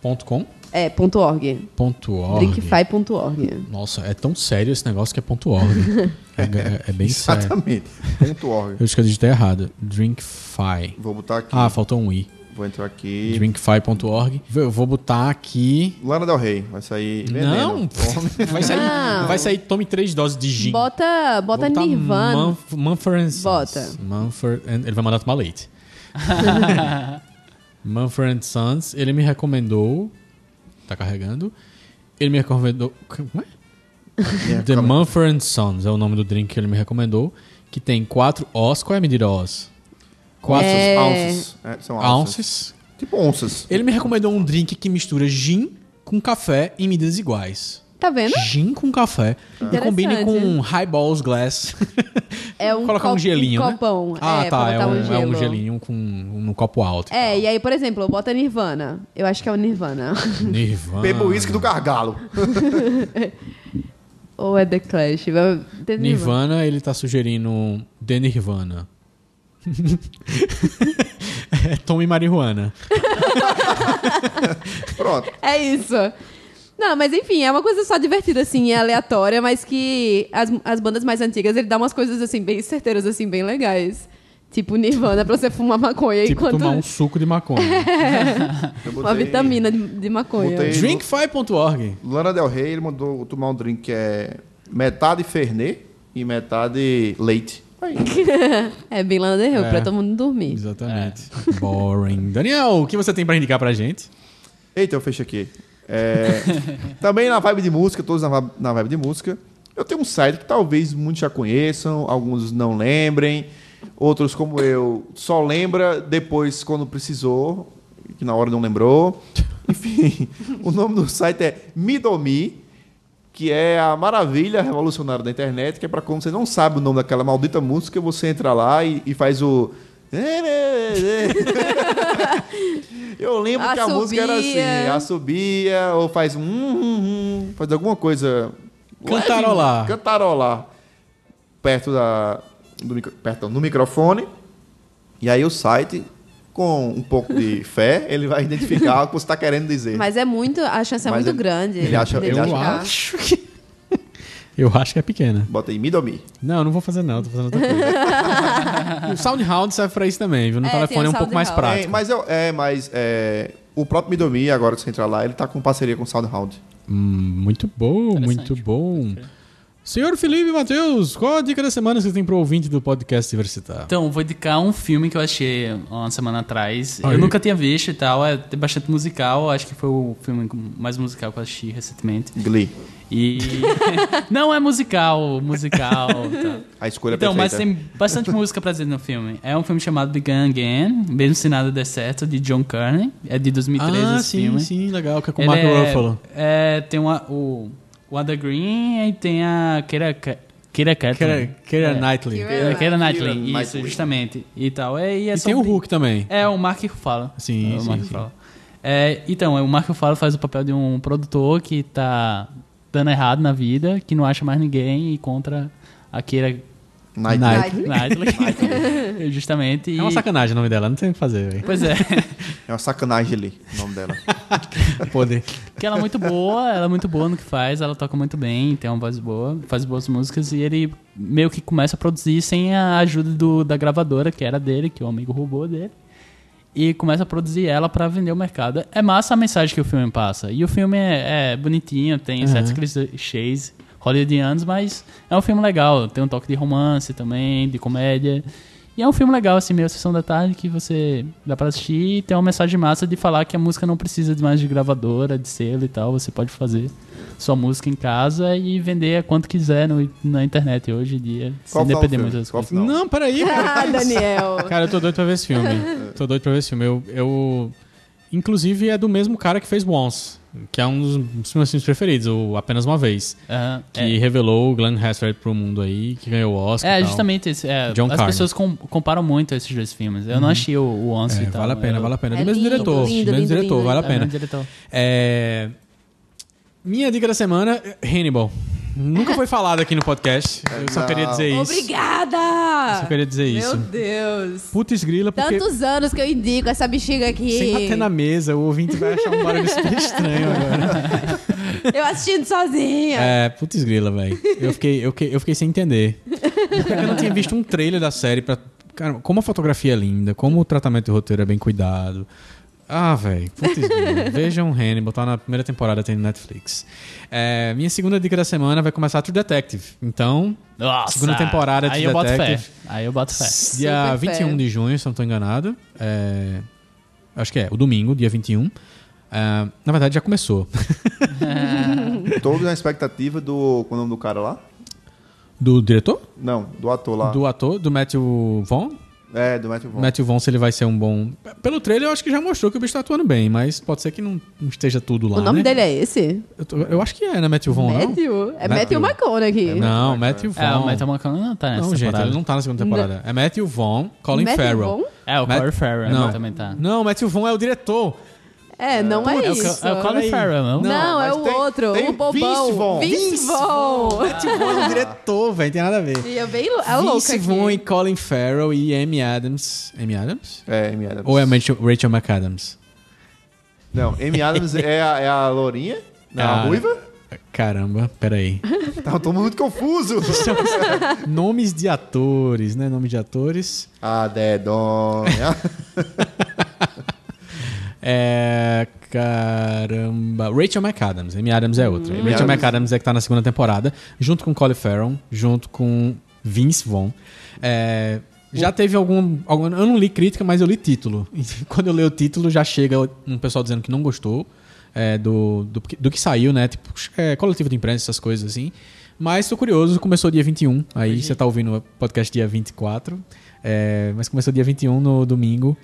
Drinkfy.com É, ponto .org. ponto org. Drinkify.org. Nossa, é tão sério esse negócio que é ponto .org. é, é- é bem sério. Exatamente. Ponto org. Eu acho que eu digitei errado. Drinkfy. Vou botar aqui. Ah, faltou um i. Vou entrar aqui. Drinkfy.org. Eu vou botar aqui. Lana Del Rey. Vai sair veneno. Não, vai sair, Não. vai sair, tome três doses de gin. Bota, bota Nirvana. And Sons. Bota. And- ele vai mandar tomar leite. And Sons, ele me recomendou. Tá carregando. Ele me recomendou. Como é? The Mumford and Sons é o nome do drink que ele me recomendou. Que tem 4 Os. Qual é a medida Os? 4 É. Ounces. É, são ounces. ounces. Tipo onças. Ele me recomendou um drink que mistura gin com café em medidas iguais. Tá vendo? Gin com café. E combine com highballs glass. É um Colocar um copo- gelinho, um né? copão. Ah, é, tá. É um, um, é um gelinho com no copo alto. e É, e aí, por exemplo, bota Nirvana. Eu acho que é o Nirvana. Nirvana. Bebo uísque do gargalo. Ou é The Clash. Vai- tem Nirvana, ele tá sugerindo The Nirvana. é tome marihuana. Pronto. É isso. Não, mas enfim, é uma coisa só divertida, assim, é aleatória, mas que as, as bandas mais antigas, ele dá umas coisas, assim, bem certeiras, assim, bem legais. Tipo Nirvana, pra você fumar maconha tipo, enquanto... tomar um suco de maconha. Uma botei- vitamina de, de maconha. Botei- Drinkfy.org. Lana Del Rey, ele mandou tomar um drink que é metade Fernet e metade leite. É bem Lana Del Rey, É. pra todo mundo dormir. Exatamente. Boring. Daniel, o que você tem pra indicar pra gente? Eita, eu fecho aqui. É, também na vibe de música, todos na, vi- na vibe de música. Eu tenho um site que talvez muitos já conheçam, alguns não lembrem, outros como eu só lembra depois quando precisou, que na hora não lembrou. Enfim, o nome do site é Midomi, que é a maravilha revolucionária da internet, que é para quando você não sabe o nome daquela maldita música, você entra lá e, e faz o Eu lembro que a Assobia. música era assim, assobia, ou faz um, hum, hum, faz alguma coisa. Cantarolar. leve, Cantarolar. Perto da. Do, micro- perto, no microfone. E aí o site, com um pouco de fé, ele vai identificar o que você está querendo dizer. Mas é muito... A chance é Mas muito ele- grande. ele acha- ele Eu identificar. acho que. Eu acho que é pequena. Bota aí, Midomi. Não, não vou fazer não, tô fazendo outra coisa. o SoundHound serve pra isso também, viu? No É, telefone é um pouco mais prático. É, mas eu, é, mas é, o próprio Midomi, agora que você entrar lá, ele tá com parceria com o SoundHound. Hum, muito bom, muito bom. Senhor Felipe Matheus, qual a dica da semana que você tem pro ouvinte do podcast Diversitar? Então, vou indicar um filme que eu achei uma semana atrás. Aí. Eu nunca tinha visto e tal. É tem bastante musical. Acho que foi o filme mais musical que eu assisti recentemente. Glee. E. Não é musical, musical. tá. A escolha Então, mas perfeita. tem bastante música pra dizer no filme. É um filme chamado Begun Again, mesmo se nada der certo, de John Carney. É de 2013 ah, esse sim, filme. sim, legal, que é com o Mark é, Ruffalo. É, tem uma, o, o Ada Green e tem a Keira, Ca- Keira Catlin. Keira, Keira É. Knightley. Keira- Keira, Keira Knightley, isso, Knightley. justamente. E tal. É, e é E tem o Hulk também. É, o Mark Ruffalo. Sim, é, o sim, Mark sim. Ruffalo. É, então, o Mark Ruffalo faz o papel de um produtor que tá dando errado na vida, que não acha mais ninguém e contra a Keira Knightley. Knightley. Knightley. justamente. E, É uma sacanagem o nome dela, não tem o que fazer, velho. Pois é. É uma sacanagem ali, o nome dela. Poder. Porque ela é muito boa, ela é muito boa no que faz, ela toca muito bem, tem uma voz boa, faz boas músicas e ele meio que começa a produzir sem a ajuda do, da gravadora, que era dele, que o amigo roubou dele. E começa a produzir ela pra vender o mercado. É massa a mensagem que o filme passa. E o filme é, é bonitinho, tem certos clichês hollywoodianos, mas é um filme legal. Tem um toque de romance também, de comédia. E é um filme legal, assim, meio sessão da tarde, que você dá pra assistir e tem uma mensagem massa de falar que a música não precisa de mais de gravadora, de selo e tal. Você pode fazer sua música em casa e vender a quanto quiser no, na internet hoje em dia, Qual sem depender muito filme? das coisas. final? Não, peraí, cara. Ah, Daniel. Cara, eu tô doido pra ver esse filme. tô doido pra ver esse filme. Eu, eu- Inclusive, é do mesmo cara que fez Once, que é um dos meus filmes preferidos, o Apenas Uma Vez. Aham, Que revelou o Glenn Hansard pro mundo aí, que ganhou o Oscar. É, e tal. justamente esse. é, John as Carney. pessoas com- comparam muito esses dois filmes. Eu não achei o, o Once É, e tal. vale a pena, eu- vale a pena. É do mesmo lindo, diretor. lindo, do mesmo lindo, diretor, lindo, vale a É, pena. É, Minha dica da semana, Hannibal. Nunca foi falado aqui no podcast. Eu só queria dizer isso. Obrigada! Só queria dizer Meu isso. Deus. Putz grila, porque Tantos anos que eu indico essa bexiga aqui. sem bater na mesa, o ouvinte vai achar um barulho super estranho agora. Eu assistindo sozinha. É, putz grila, velho. Eu fiquei, eu, fiquei, eu fiquei sem entender. Porque eu não tinha visto um trailer da série pra. Cara, como a fotografia é linda, como o tratamento de roteiro é bem cuidado. Ah, velho. Vejam Hannibal, tá na primeira temporada, tem no Netflix. É, minha segunda dica da semana vai começar True Detective. Então, Nossa, Segunda temporada de Aí eu boto fé. Detective. Aí eu boto fé. dia Super 21 fé. de junho, se não tô enganado. É, acho que é, o domingo, dia 21. É, na verdade, já começou. Todos na expectativa do. Qual é o nome do cara lá? Do diretor? Não, do ator lá. Do ator, do Matthew Vaughn. É, do Matthew Vaughn. Matthew Vaughn, se ele vai ser um bom. Pelo trailer, eu acho que já mostrou que o bicho tá atuando bem, mas pode ser que não, não esteja tudo lá. O nome né? dele é esse? Eu, tô- eu acho que é, né, Matthew Vaughn? não? Matthew? É Matthew. Matthew McConaughey. Não, Matthew Vaughn. É, o Matthew McConaughey não tá nessa Não, gente, temporada. ele não tá na segunda temporada. É Matthew Vaughn, Colin Matthew Farrell. Vaughn? É, o Matt- Corey Farrell Não. também tá. Não, Matthew Vaughn é o diretor. É, não é, É isso. É o Colin. Farrell, não? Não, é o tem- outro, tem o bobão. Vince Vaughn. Vince Vaughn. Matthew Vaughn é o diretor, velho, tem nada a ver. E é bem é louca Vince. Vaughn e Colin Farrell e Amy Adams. Amy Adams? É, Amy Adams. Ou é Rachel, Rachel McAdams? Não, Amy Adams é a, é a lourinha? Não, a Ah. ruiva? Caramba, peraí. Tava todo mundo confuso. Nomes de atores, né? Nome de atores. a dedonha. É. Caramba. Rachel McAdams. Amy Adams é outra. Rachel Adams. McAdams é que tá na segunda temporada, junto com Colin Farrell, junto com Vince Vaughn. É, já teve algum, algum. Eu não li crítica, mas eu li título. E quando eu leio o título, já chega um pessoal dizendo que não gostou é, do, do, que- do que saiu, né? Tipo, é, coletivo de imprensa, essas coisas assim. Mas tô curioso, começou dia 21. Aí você tá ouvindo o podcast dia 24. É, mas começou dia 21 no domingo.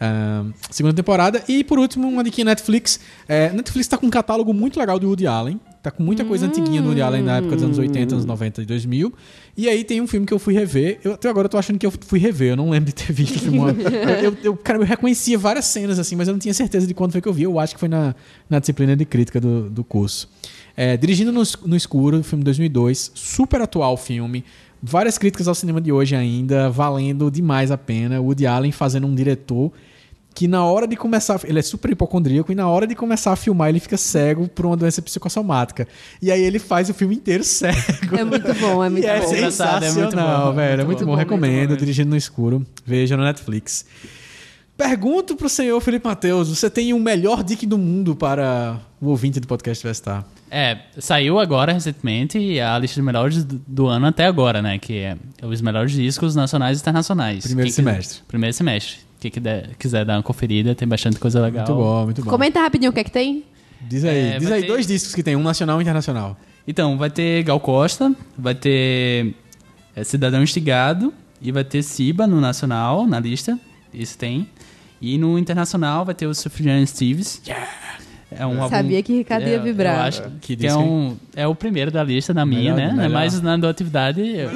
Ah, segunda temporada. E por último, uma dica Netflix. É, Netflix tá com um catálogo muito legal do Woody Allen. Tá com muita coisa antiguinha do Woody Allen na época dos anos 80, anos 90 e 2000. E aí tem um filme que eu fui rever. Eu, até agora eu tô achando que eu fui rever. Eu não lembro de ter visto o filme. eu, eu, eu, cara, eu reconhecia várias cenas assim, mas eu não tinha certeza de quando foi que eu vi. Eu acho que foi na, na disciplina de crítica do, do curso. É, Dirigindo no, no Escuro, filme 2002. Super atual filme. Várias críticas ao cinema de hoje ainda, valendo demais a pena. Woody Allen fazendo um diretor que na hora de começar, ele é super hipocondríaco e na hora de começar a filmar ele fica cego por uma doença psicossomática. E aí ele faz o filme inteiro cego. É muito bom, é muito E é bom. engraçado, é muito sensacional, bom, velho. É muito muito bom. bom, Muito bom recomendo. mesmo. Dirigindo no Escuro. Veja no Netflix. Pergunto pro senhor Felipe Matheus, você tem o melhor dick do mundo para o ouvinte do podcast Vestar? É, saiu agora recentemente a lista de melhores do, do ano até agora, né? Que é os melhores discos nacionais e internacionais. Primeiro Quem quiser- semestre. primeiro semestre. Quem quiser, quiser dar uma conferida, tem bastante coisa legal. Muito bom, muito bom. Comenta rapidinho o que é que tem. Diz aí, É, diz aí ter- dois discos que tem, um nacional e um internacional. Então, vai ter Gal Costa, vai ter é, Cidadão Instigado e vai ter Siba no nacional, na lista. Isso tem. E no internacional vai ter o Sufjan Steves. É um álbum- Sabia que Ricardo ia é, vibrar. Eu acho Que que, é, um, é o primeiro da lista na minha, Melhor- né? melhor. Mas na do atividade eu-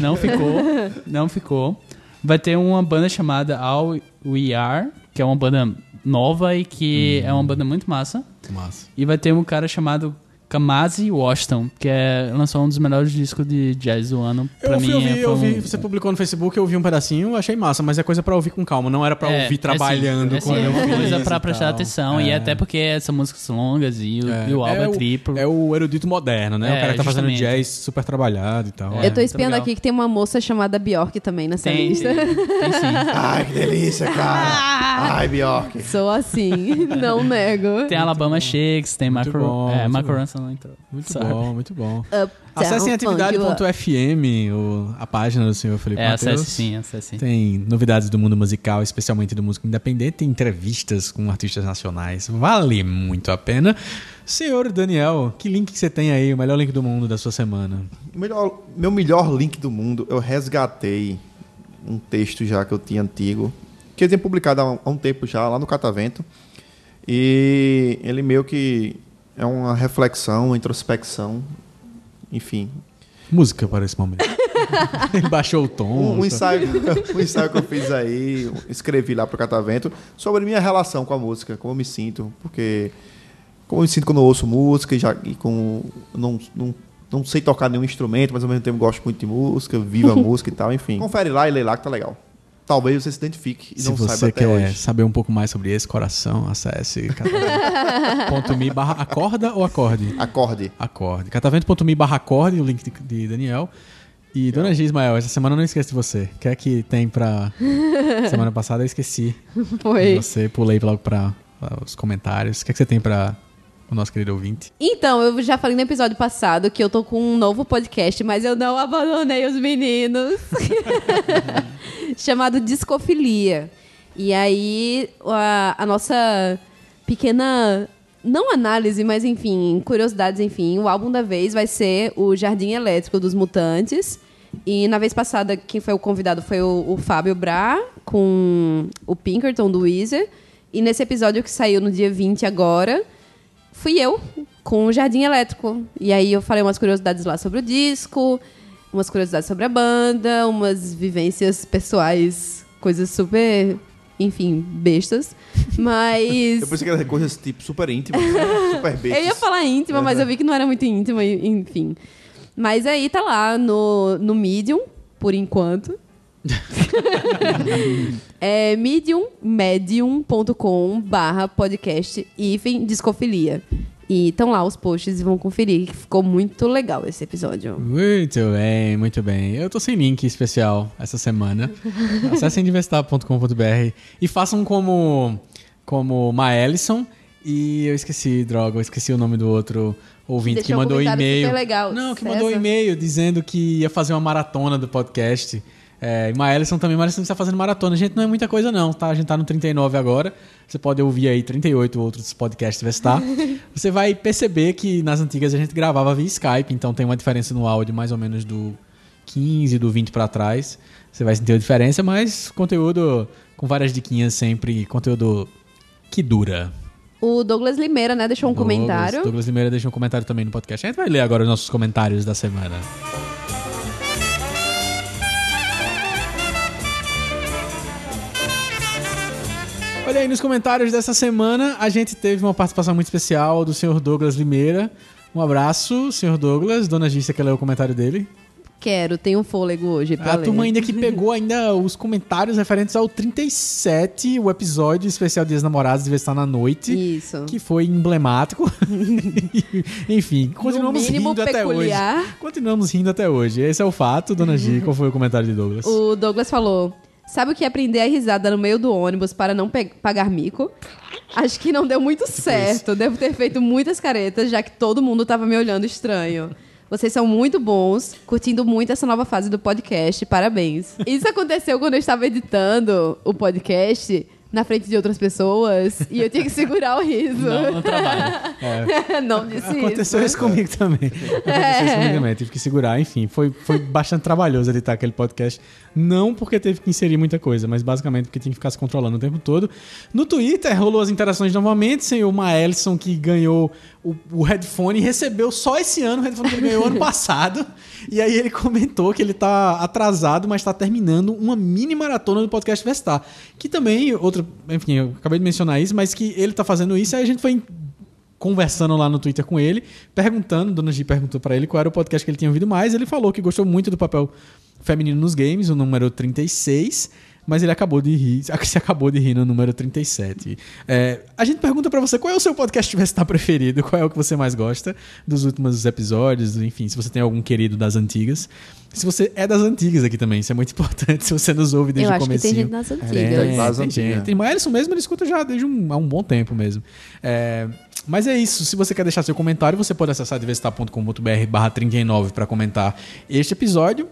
não ficou. Não ficou. Vai ter uma banda chamada All We Are, que é uma banda nova e que Hum. é uma banda muito massa. Massa. E vai ter um cara chamado Kamasi Washington, que é, lançou um dos melhores discos de jazz do ano. Eu Pra ouvi, mim, eu vi, é, eu foi vi. um- Você publicou no Facebook, eu ouvi um pedacinho, achei massa, mas é coisa pra ouvir com calma, não era pra É, ouvir é trabalhando sim, é, sim, é uma fiz coisa pra prestar atenção. E até porque são músicas longas e o, É, e o álbum é, triplo. É o erudito moderno, né? o É, cara que tá fazendo justamente. jazz super trabalhado e tal. É. eu tô espiando aqui que tem uma moça chamada Bjork também nessa Tem, lista. tem, tem sim. Ai, que delícia, cara. Ai, Bjork. Sou assim, não nego. Tem Alabama Shakes, tem Macro, bom, é, muito Então. Muito sabe? bom, muito bom. Uptown Acessem You Up. atividade.fm, a página do senhor Felipe É, Mateus. acesse sim, acesse sim. Tem novidades do mundo musical, especialmente do músico independente, tem entrevistas com artistas nacionais. Vale muito a pena. Senhor Daniel, que link que você tem aí, o melhor link do mundo da sua semana? Melhor- meu melhor link do mundo, eu resgatei um texto já que eu tinha antigo, que eu tinha publicado há um, há um tempo já, lá no Catavento. E ele meio que é uma reflexão, uma introspecção, enfim. Música para esse momento. Ele baixou o tom. Um, um ensaio, um ensaio que eu fiz aí, escrevi lá pro Catavento, sobre minha relação com a música, como eu me sinto, porque como eu me sinto quando eu ouço música e, já, e com não, não, não sei tocar nenhum instrumento, mas ao mesmo tempo gosto muito de música, vivo a música e tal, enfim. Confere lá e lê lá que tá legal. Talvez você se identifique e Se não você saiba até quer hoje. saber um pouco mais sobre esse coração, acesse catavento.me barra acorda ou acorde? Acorde. Acorde. Catavento.me barra acorde, o link de, de Daniel. E Dona G Ismael, essa semana eu não esqueço de você. O que é que tem pra. semana passada eu esqueci de Foi. você, pulei logo pra, pra os comentários. O que é que você tem pra o nosso querido ouvinte? Então, eu já falei no episódio passado que eu tô com um novo podcast, mas eu não abandonei os meninos. Chamado Discofilia. E aí, a, a nossa pequena. Não análise, mas enfim, curiosidades, enfim. O álbum da vez vai ser o Jardim Elétrico dos Mutantes. E na vez passada, quem foi o convidado foi o, o Fábio Bra, com o Pinkerton do Weezer. E nesse episódio que saiu no dia 20 agora, fui eu com o Jardim Elétrico. E aí eu falei umas curiosidades lá sobre o disco, umas curiosidades sobre a banda, umas vivências pessoais, coisas super, enfim, bestas. Mas. Eu pensei que era coisas tipo super íntimas, super bestas. Eu ia falar íntima, mas eu vi que não era muito íntima, enfim. Mas aí tá lá no, no Medium, por enquanto. é medium, medium.com barra podcast hífen discofilia. E estão lá os posts e vão conferir. que Ficou muito legal esse episódio. Muito bem, muito bem. Eu tô sem link especial essa semana. Acessem diversitar.com.br e façam como como Maelison e eu esqueci, droga, eu esqueci o nome do outro ouvinte que Deixou um mandou comentário e-mail. Não, que César. mandou e-mail dizendo que ia fazer uma maratona do podcast. É, e Maelison também, Maelison está fazendo maratona. Gente, não é muita coisa não, tá? A gente tá no 39 agora. Você pode ouvir aí 38 outros podcasts Vestar. Você vai perceber que nas antigas a gente gravava via Skype, então tem uma diferença no áudio mais ou menos do 15, do 20 pra trás. Você vai sentir a diferença, mas conteúdo com várias diquinhas sempre, conteúdo que dura. O Douglas Limeira, né, deixou um Douglas- comentário. Douglas Limeira deixou um comentário também no podcast. A gente vai ler agora os nossos comentários da semana. Olha aí, nos comentários dessa semana a gente teve uma participação muito especial do senhor Douglas Limeira. Um abraço, senhor Douglas. Dona Gista quer ler o comentário dele. Quero, tenho um fôlego hoje pra A ler. turma ainda que pegou ainda os comentários referentes ao 37, o episódio especial Dias Namorados devia estar na noite. Isso. Que foi emblemático. Enfim, continuamos rindo até hoje. peculiar. Continuamos rindo até hoje. Esse é o fato, dona G. Qual foi o comentário de Douglas? O Douglas falou: Sabe o que é aprender a risada no meio do ônibus para não pagar mico? Acho que não deu muito Tipo certo. Devo ter feito muitas caretas, já que todo mundo tava me olhando estranho. Vocês são muito bons, curtindo muito essa nova fase do podcast. Parabéns. Isso aconteceu quando eu estava editando o podcast na frente de outras pessoas e eu tinha que segurar o riso. Não, no trabalho. Não disse Aconteceu isso. isso comigo também. Aconteceu isso comigo também. Tive que segurar. Enfim, foi, foi bastante trabalhoso editar aquele podcast. Não porque teve que inserir muita coisa, mas basicamente porque tinha que ficar se controlando o tempo todo. No Twitter rolou as interações novamente, sem o Maelson que ganhou o, o headphone e recebeu só esse ano o headphone que ele ganhou ano passado. E aí ele comentou que ele tá atrasado, mas tá terminando uma mini maratona do podcast Vestar. Que também, outra, enfim, eu acabei de mencionar isso, mas que ele tá fazendo isso, aí a gente foi conversando lá no Twitter com ele, perguntando, Dona G perguntou pra ele qual era o podcast que ele tinha ouvido mais. Ele falou que gostou muito do papel feminino nos games, o número 36, mas ele acabou de rir, se acabou de rir no número 37. É, a gente pergunta pra você qual é o seu podcast Vestar preferido, qual é o que você mais gosta dos últimos episódios, enfim, se você tem algum querido das antigas. Se você é das antigas aqui também, isso é muito importante, se você nos ouve desde Eu o acho que tem gente nas antigas. Tem, Das tem antigas. gente. Tem Maelson mesmo, ele escuta já desde um, há um bom tempo mesmo. É, Mas é isso. Se você quer deixar seu comentário, você pode acessar diversitar.com.br barra 39 para comentar este episódio.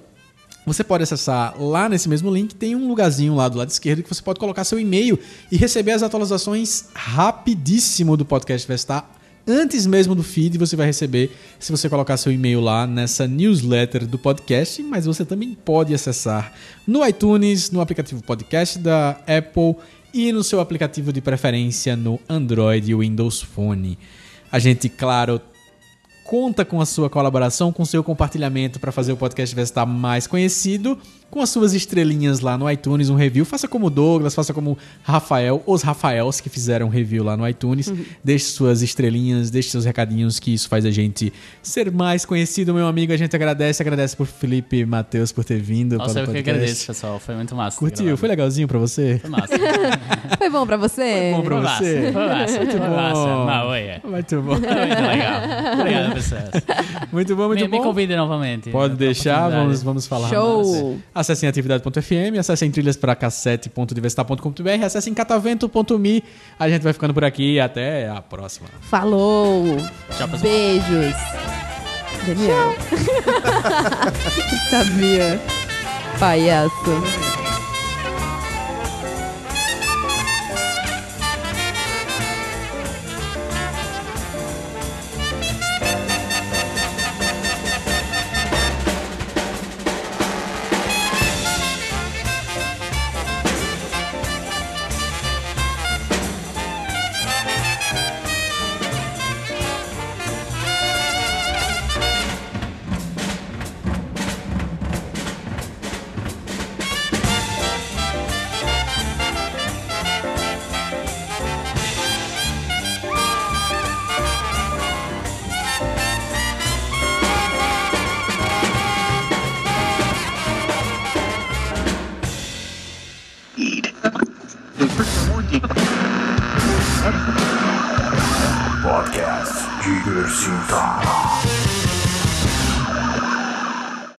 Você pode acessar lá nesse mesmo link, tem um lugarzinho lá do lado esquerdo que você pode colocar seu e-mail e receber as atualizações rapidíssimo do podcast Diversitar. Antes mesmo do feed, você vai receber se você colocar seu e-mail lá nessa newsletter do podcast, mas você também pode acessar no iTunes, no aplicativo podcast da Apple e no seu aplicativo de preferência no Android e Windows Phone. A gente, claro, conta com a sua colaboração, com o seu compartilhamento para fazer o podcast estar mais conhecido, com as suas estrelinhas lá no iTunes, um review. Faça como o Douglas, faça como Rafael, os Rafaels que fizeram review lá no iTunes. Deixe suas estrelinhas, deixe seus recadinhos, que isso faz a gente ser mais conhecido, meu amigo. A gente agradece, agradece por Felipe e Matheus por ter vindo Nossa, para eu o que podcast. agradeço, pessoal. Foi muito massa. Curtiu? Foi legalzinho pra você? Foi massa. Foi bom pra você? Bom pra Foi massa. você? Foi massa. Foi massa. bom. Mas, olha. Muito bom. Foi muito legal. Obrigado, pessoal. Muito bom, muito Me, me bom. convide novamente. Pode deixar, vamos, vamos falar Show. mais. Acessem atividade.fm, acessem trilhas para cassete.diversitar.com.br, acessem catavento.me. A gente vai ficando por aqui e até a próxima. Falou. Tchau, pessoal. Beijos. Daniel. Sabia. Palhaço.